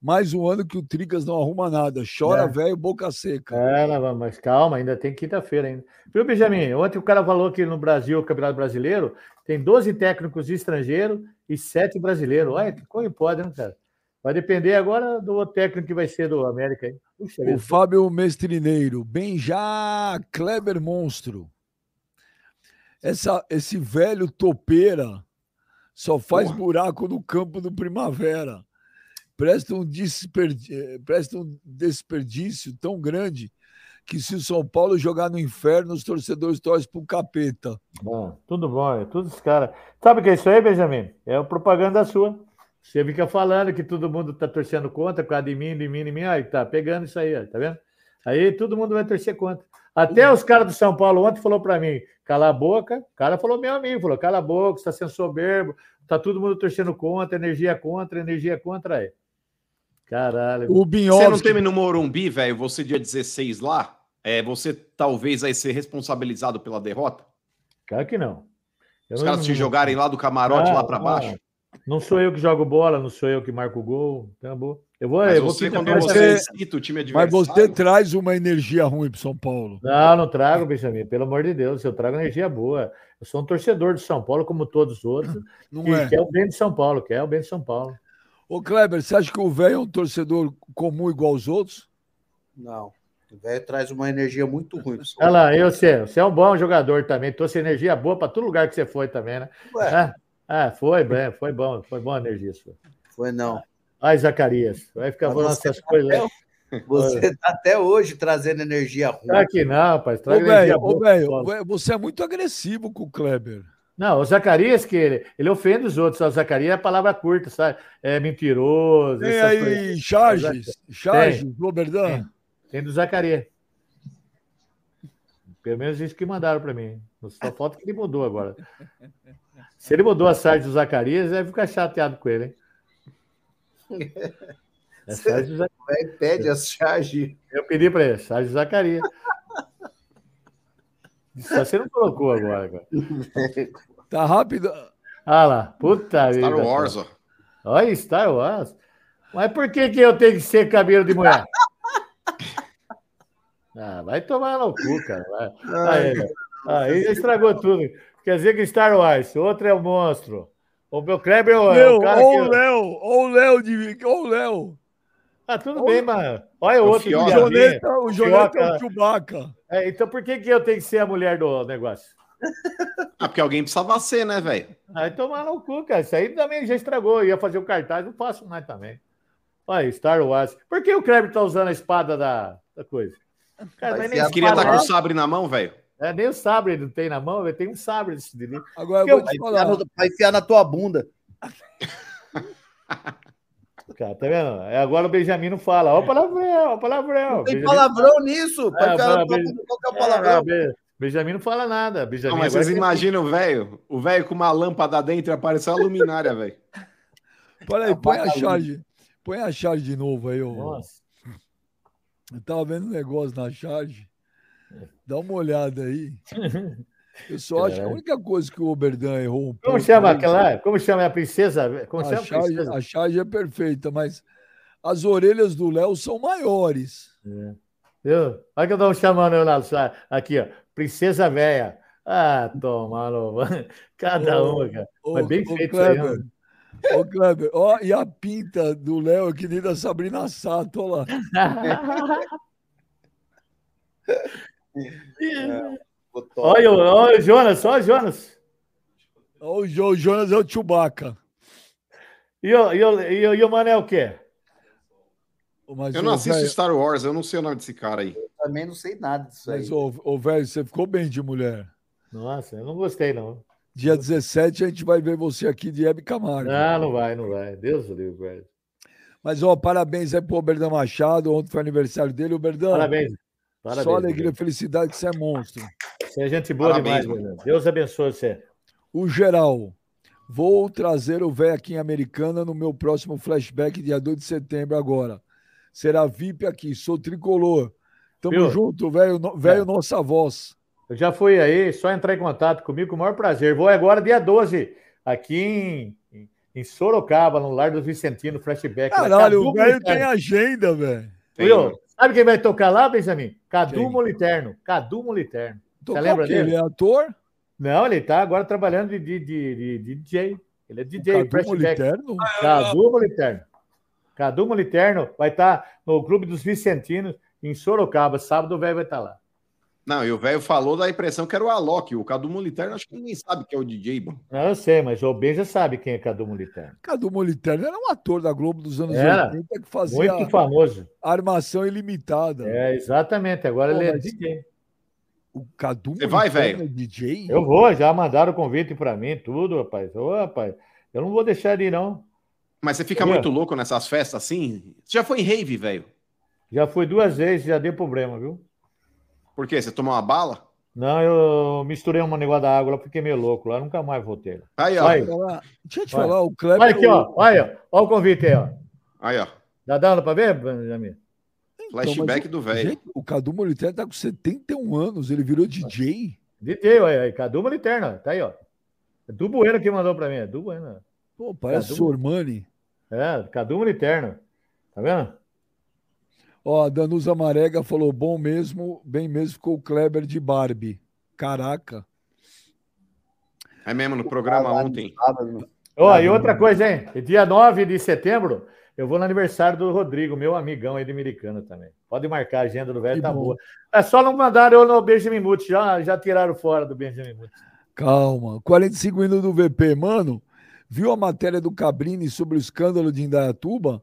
Mais um ano que o Tricas não arruma nada. Chora, É. velho, boca seca. É, mas calma, ainda tem quinta-feira ainda. Viu, Benjamin? Ontem o cara falou que no Brasil, o Campeonato Brasileiro, tem 12 técnicos estrangeiros e 7 brasileiros. Olha, como pode, né, cara? Vai depender agora do técnico que vai ser do América. Hein? Puxa O. Fábio Mestrineiro, bem já, Kleber Monstro. Essa, esse velho topeira só faz buraco no campo do Primavera. Presta um, desperdi- eh, presta um desperdício tão grande que se o São Paulo jogar no inferno, os torcedores torcem para o capeta. Bom, tudo bom, é tudo os caras. Sabe o que é isso aí, Benjamin? É uma propaganda sua. Você fica falando que todo mundo tá torcendo contra, por causa de mim, de mim, de mim. Aí tá pegando isso aí, ó, tá vendo? Aí todo mundo vai torcer contra. Até os caras do São Paulo ontem falou para mim, cala a boca. O cara falou meu amigo, falou, cala a boca, você está sendo soberbo, tá todo mundo torcendo contra, energia contra, energia contra aí. Caralho. O Você não teme no Morumbi, velho? Você dia 16 lá? É, você talvez vai ser responsabilizado pela derrota? Claro que não. Eu Os não- caras te jogarem lá do camarote Ah, lá pra ah, baixo? Não sou eu que jogo bola, não sou eu que marco o gol. Tá bom. Eu vou, Mas eu vou você, quando você você- cita o time mas adversário... você traz uma energia ruim para São Paulo. Não, não trago, Benjamin. Pelo amor de Deus, eu trago energia boa. Eu sou um torcedor de São Paulo, como todos os outros, Não que é? quer o bem de São Paulo, quer o bem de São Paulo. Ô, Kleber, você acha que o velho é um torcedor comum igual aos outros? Não. O velho traz uma energia muito ruim. pro São Olha lá, eu sei, você é um bom jogador também, trouxe energia boa para todo lugar que você foi também, né? Ué. Ah, ah, foi, bem, foi bom, foi boa a energia sua. Foi não. Ai, Zacarias, vai ficar falando essas tá coisas. até- aí. Você tá até hoje trazendo energia ruim. Claro que não, rapaz, Ô, energia velho, ô, boa. velho, Paulo. você é muito agressivo com o Kleber. Não, o Zacarias, que ele, ele ofende os outros. O Zacarias é palavra curta, sabe? É mentiroso. Tem essas coisas. aí charges, charges, Roberdan. Tem. Tem do Zacarias. Pelo menos isso que mandaram para mim. Só falta que ele mudou agora. Se ele mudou a site do Zacarias, vai ficar chateado com ele, hein? É do Zacarias. Pede as charges. Eu pedi para ele, do Zacarias. Você não colocou agora, cara. Tá rápido. Ah lá, puta vida. Star Wars, ó. Olha, Star Wars. Mas por que, que eu tenho que ser cabelo de mulher? Ah, vai tomar no cu, cara. Vai. Aí, aí estragou tudo. Quer dizer que Star Wars, outro é o monstro. O meu Kleber é o, é cara ô que... o Léo, ô o Léo, de- ô o Léo. Ah, tudo bem, mano. Olha o o outro. O. Joneta, o Joneta é o Chewbacca. É, então por que, que eu tenho que ser a mulher do negócio? Ah, porque alguém precisava ser, né, velho? Aí tomar no cu, cara. Isso aí também já estragou. Eu ia fazer o cartaz, não faço mais também. Olha, Star Wars. Por que o Kleber tá usando a espada da, da coisa? Cara, mas nem queria estar com o sabre na mão, velho? É, nem o sabre ele não tem na mão, ele tem um sabre desse dele. Agora eu vou Vai te enfiar, falar. no- vai enfiar na tua bunda. Cara, tá vendo? É, agora o Benjamin não fala. Ó, o palavrão, ó, o palavrão. Não tem Benjamin- palavrão nisso. Vai É, enfiar bunda. Qual é o É, palavrão? Be- Benjamin não fala nada. Benjamin Não, mas vocês imaginam o velho? O velho com uma lâmpada dentro e apareceu a luminária, velho. Peraí, põe a Apaga a luz. charge. Põe a charge de novo aí, ô. Nossa. Eu tava vendo um negócio na charge. Dá uma olhada aí. Eu só acho que a única coisa que o Oberdan errou um Como pouco chama aí- aquela? Como chama a princesa? Como A chama a charge, princesa? a charge é perfeita, mas as orelhas do Léo são maiores. Viu? Olha que eu um chamando eu lá. Aqui, ó. Princesa Véia. Ah, toma, cada Ô, uma, cara. Ô, Mas bem ô, feito aí, Kleber. ó. Ô, Kleber, ó, e a pinta do Léo é que nem da Sabrina Sato, ó lá. Olha, o- olha o Jonas, olha o Jonas. O Jo- Jonas é o Chewbacca. E o, e o, e o, e o Manel o quê? Mas, Eu não assisto velho, Star Wars, eu não sei o nome desse cara aí. Também não sei nada disso aí. Mas, ô, ô, velho, você ficou bem de mulher. Nossa, eu não gostei, não. Dia 17 a gente vai ver você aqui de Hebe Camargo. Não, não vai, não vai. Deus do livre, velho. Mas, ó, parabéns aí pro Berdão Machado. Ontem foi aniversário dele. O Berdão, Parabéns. Parabéns. só alegria, felicidade, que você é monstro. Você é gente boa Parabéns, demais, meu. Deus abençoe você. O geral. Vou trazer o velho aqui em Americana no meu próximo flashback, dia 2 de setembro agora. Será VIP aqui, sou tricolor. Tamo Viu? junto, velho, velho É. nossa voz. Eu já fui aí, só entrar em contato comigo com o maior prazer. Vou agora dia 12, aqui em, em- Sorocaba, no Lar do Vicentino, flashback. Caralho, o velho tem agenda, velho. Viu? Sabe quem vai tocar lá, Benjamin? Cadu Quem? Moliterno. Cadu Moliterno. Tocar lembra o quê? dele? Ele é ator? Não, ele tá agora trabalhando de, de, de- de- DJ. Ele é DJ, Cadu. Moliterno? Cadu Moliterno. Cadu Moliterno vai estar no Clube dos Vicentinos, em Sorocaba. Sábado o velho vai estar lá. Não, e o velho falou da impressão que era o Alok. O Cadu Moliterno, acho que ninguém sabe que é o DJ, mano. Não, eu sei, mas o Ben já sabe quem é Cadu Moliterno. Cadu Moliterno era um ator da Globo dos anos Era. 80 que fazia Muito famoso. armação ilimitada. É, exatamente. Agora Pô, ele é DJ. O Cadu Você vai, velho? é DJ? Eu vou, já mandaram o convite para mim, tudo, rapaz. Ô, rapaz, eu não vou deixar de ir, não. Mas você fica Olha. muito louco nessas festas assim? Você já foi em rave, velho? Já fui duas vezes, já deu problema, viu? Por quê? Você tomou uma bala? Não, eu misturei um negócio da água lá, fiquei meio louco lá, nunca mais voltei. Aí, ó. Vai. Falar- Deixa eu te falar, o Kleber. Olha aqui, ó, olha, ó o convite aí, ó. Aí, ó. Dá dando para ver, Benjamin? Então, Flashback mas do velho. O Cadu Moliterno tá com 71 anos, ele virou DJ. DJ, olha aí, Cadu Moliterno, tá aí, ó. É Du Bueno que mandou para mim, é Du Bueno. Pô, parece Cadu- Sormani. É, Cadu Moliterno. Tá vendo? Ó, a Danusa Marega falou: bom mesmo, bem mesmo ficou o Kleber de Barbie. Caraca. É mesmo, no programa ontem. Ó, e outra coisa, hein? Dia 9 de setembro, eu vou no aniversário do Rodrigo, meu amigão aí de Americana também. Pode marcar a agenda do velho, Que tá bom. boa. É só não mandaram eu no Benjamin Muth, já, já tiraram fora do Benjamin Muth. Calma. 45 minutos do VP. Mano, viu a matéria do Cabrini sobre o escândalo de Indaiatuba?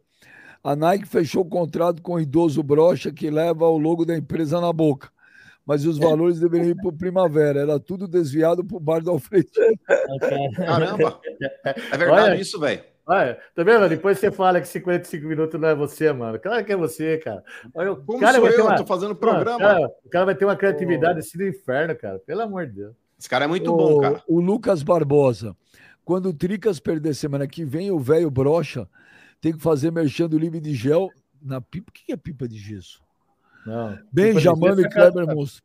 A Nike fechou o contrato com o idoso brocha que leva o logo da empresa na boca. Mas os valores deveriam ir para o Primavera. Era tudo desviado para o bar do Alfredinho. Caramba! É verdade Olha. isso, velho. Olha, tá vendo? Depois você fala que 55 minutos não é você, mano. Claro que é você, cara. Olha, o Como cara sou eu? uma- Tô fazendo programa. o cara- o cara vai ter uma criatividade assim do inferno, cara. Pelo amor de Deus. Esse cara é muito o, bom, cara. O Lucas Barbosa. Quando o Tricas perder semana que vem, o velho brocha tem que fazer merchan do livre de gel na pipa. O que é pipa de gesso? Não. Benjamin e Kleber Monstro.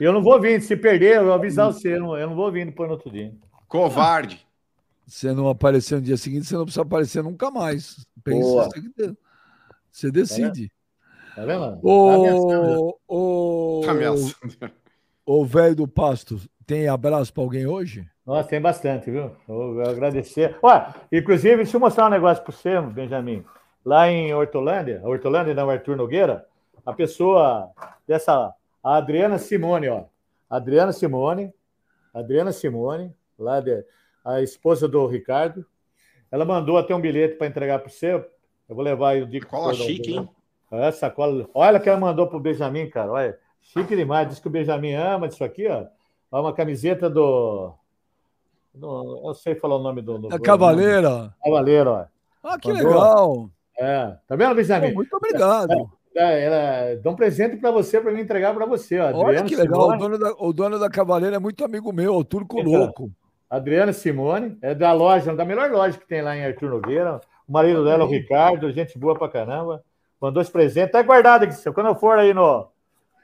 Eu não vou vir. Se perder, eu vou avisar você. Eu não, eu não vou vir depois no outro dia. Covarde. Você não aparecer no dia seguinte, você não precisa aparecer nunca mais. Pensa, Boa. você, tem que- você decide. Tá vendo? Tá ameaçando. Ô, ô, Tá ameaçando. Ô, velho do pasto, tem abraço pra alguém hoje? Nossa, tem bastante, viu? Eu, eu agradecer. Olha, inclusive, deixa eu mostrar um negócio para você, Benjamin. Lá em Hortolândia, Hortolândia não, Arthur Nogueira, a pessoa dessa, a Adriana Simone, ó. Adriana Simone, Adriana Simone, lá de, a esposa do Ricardo, ela mandou até um bilhete para entregar para você. Eu vou levar aí o dia que Cola for, chique, hein? É, sacola. Olha o que ela mandou pro Benjamin, cara. Olha, chique demais. Diz que o Benjamin ama isso aqui, ó. Ó, uma camiseta do. do- eu sei falar o nome do. do Da Cavaleira. Cavaleiro, ó. Ah, que Mandou. legal. É. Tá vendo, Benjamin? Pô, muito obrigado. É, ela dá um presente para você, para mim entregar para você, ó. Olha Adriano que legal. O dono, da, o dono da Cavaleira é muito amigo meu, o Turco Então, Louco. Adriana Simone, é da loja, da melhor loja que tem lá em Arthur Nogueira. O marido dela, o Ricardo, gente boa pra caramba. Mandou esse presente. Tá guardado aqui. seu. Quando eu for aí no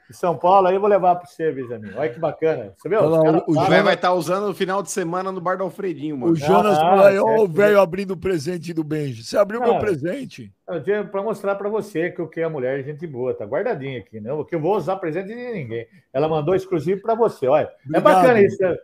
em São Paulo, aí eu vou levar para você, Benjamin. Olha que bacana. Você viu? Olha o- falam- velho vai estar usando no final de semana no bar do Alfredinho, mano. O Jonas Ah, certo. o velho abrindo o presente do Benji. Você abriu meu Ah. presente. para mostrar para você que o que a mulher é gente boa, tá guardadinho aqui, né? O que eu vou usar presente de ninguém. Ela mandou exclusivo para você, olha. Obrigado. É bacana isso. né?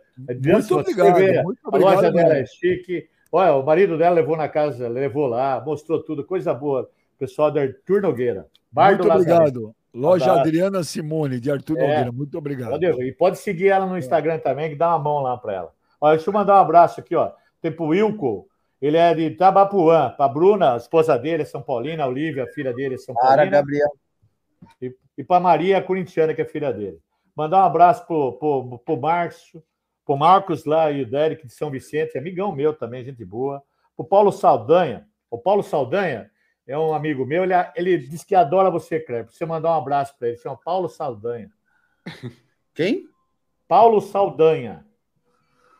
Muito obrigado, vê, muito a obrigado loja dela é chique. Olha, o marido dela levou na casa, levou lá, mostrou tudo, coisa boa. Pessoal da Arthur Nogueira. Bar Muito do Lazarento. Loja Abraço. Adriana Simone, de Arthur É. Nogueira. Muito obrigado. Pode, e pode seguir ela no Instagram também, que dá uma mão lá para ela. Olha, deixa eu mandar um abraço aqui, ó. Tem pro Wilco, ele é de Tabapuã. Pra Bruna, a esposa dele é São Paulina, a Olivia, a filha dele é São Para, Paulina. Gabriel. E, e para Maria a Corintiana, que é filha dele. Mandar um abraço pro, pro, pro Márcio, pro Marcos lá e o Derek de São Vicente, amigão meu também, gente boa. Pro Paulo Saldanha. O Paulo Saldanha é um amigo meu, ele, ele diz que adora você, Kleber. Você mandar um abraço para ele, chama Paulo Saldanha. Quem? Paulo Saldanha.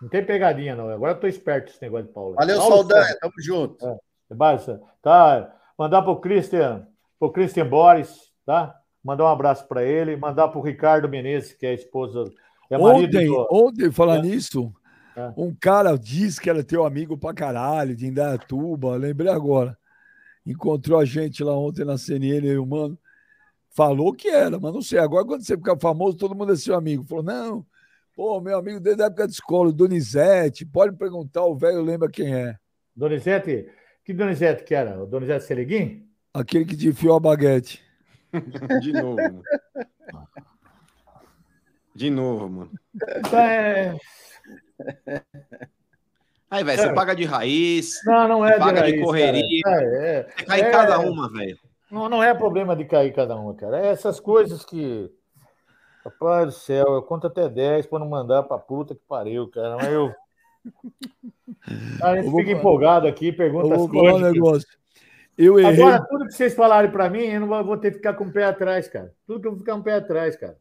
Não tem pegadinha, não. Agora eu tô esperto esse negócio de Paulo. Valeu, Paulo Saldanha. Tamo junto. É, basta. Tá. Mandar pro Christian, pro Christian Boris, tá? Mandar um abraço para ele. Mandar pro Ricardo Menezes, que é a esposa. É Ontem, do- ontem, falar É. nisso, É. um cara disse que era teu amigo pra caralho, de Indaiatuba, lembrei agora. Encontrou a gente lá ontem na CNN, eu, mano. Falou que era, mas não sei. Agora, quando você ficar famoso, todo mundo é seu amigo. Falou, não, pô, meu amigo desde a época de escola, o Donizete, pode perguntar, o velho lembra quem é. Donizete. Que Donizete que era? O Donizete Seleguin? Aquele que te enfiou a baguete. De novo, mano. De novo, mano. É... Aí, velho, Cara. você paga de raiz. Não, não é Paga de raiz, correria. cara. É, é. Cai É. cada uma, velho. Não, não é problema de cair cada uma, cara. É essas coisas que. Rapaz do céu, eu conto até 10 para não mandar pra puta que pariu, cara. Mas eu. A gente fica falar- empolgado aqui, pergunta as falar um coisas. negócio. Eu errei. Agora, tudo que vocês falarem para mim, eu não vou ter que ficar com o pé atrás, cara. Tudo que eu vou ficar com o pé atrás, cara.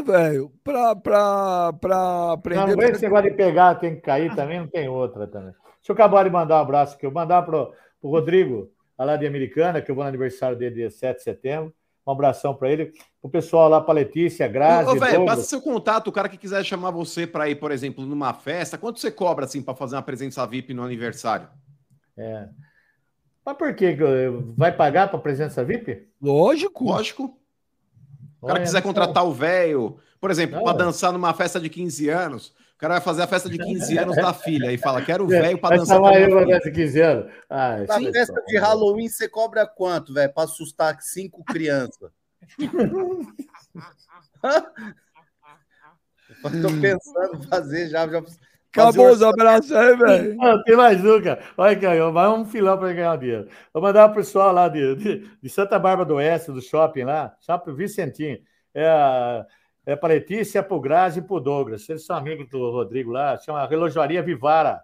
É, velho, pra, pra, pra aprender. Não, não esse negócio de pegar, tem que cair também, não tem outra também. Deixa eu acabar de mandar um abraço aqui. Eu mandar pro, pro Rodrigo, lá de Americana, que eu vou no aniversário dele dia 7 de setembro. Um abração para ele. O pessoal lá, para Letícia, Grazi, Ô, velho, passa seu contato, o cara que quiser chamar você pra ir, por exemplo, numa festa, quanto você cobra, assim, pra fazer uma presença VIP no aniversário? É. Mas por quê? Vai pagar para presença VIP? Lógico. Lógico. O cara Olha, quiser contratar o velho, por exemplo, pra dançar numa festa de 15 anos, o cara vai fazer a festa de 15 anos da filha e fala, quero o É, velho pra vai dançar chamar a eu filha. festa de 15 anos. Ah, Na esse festa de Halloween, você cobra quanto, velho? Pra assustar cinco crianças. Eu tô pensando em fazer já. já Acabou os abraços aí, velho. Tem mais um, cara. Olha ganhou. Vai um filão para ganhar o dinheiro. Vou mandar pro pessoal lá de, de, de Santa Bárbara do Oeste, do shopping lá, shopping Vicentinho. É, é para Letícia, pro Grazi e pro Douglas. Eles são amigos do Rodrigo lá, chama Relojoaria Vivara.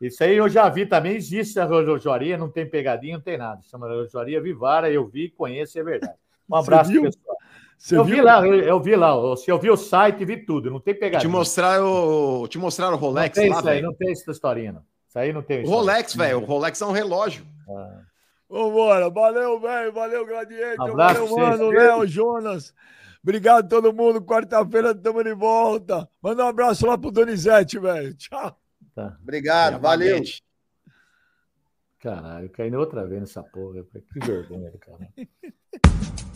Isso aí eu já vi também, existe a relojoaria, não tem pegadinha, não tem nada. Chama Relojoaria Vivara, eu vi, conheço, é verdade. Um abraço pessoal. Você eu viu? vi lá, eu, vi lá. eu- Se eu vi o site, vi tudo, não tem Te pegadinha. mostraram, te mostraram o não Rolex tem lá, isso aí, não tem essa historinha, não. Isso aí não tem O. Rolex, velho, o Rolex é um relógio. Ah. Vambora. Valeu, velho. Valeu, Gladiator. Abraço Valeu, mano. Léo, Jonas. Obrigado a todo mundo. Quarta-feira estamos de volta. Manda um abraço lá pro Donizete, velho. Tchau. Tá. Obrigado, valeu. Baguete. Caralho, eu caí outra vez nessa porra. Que vergonha, cara.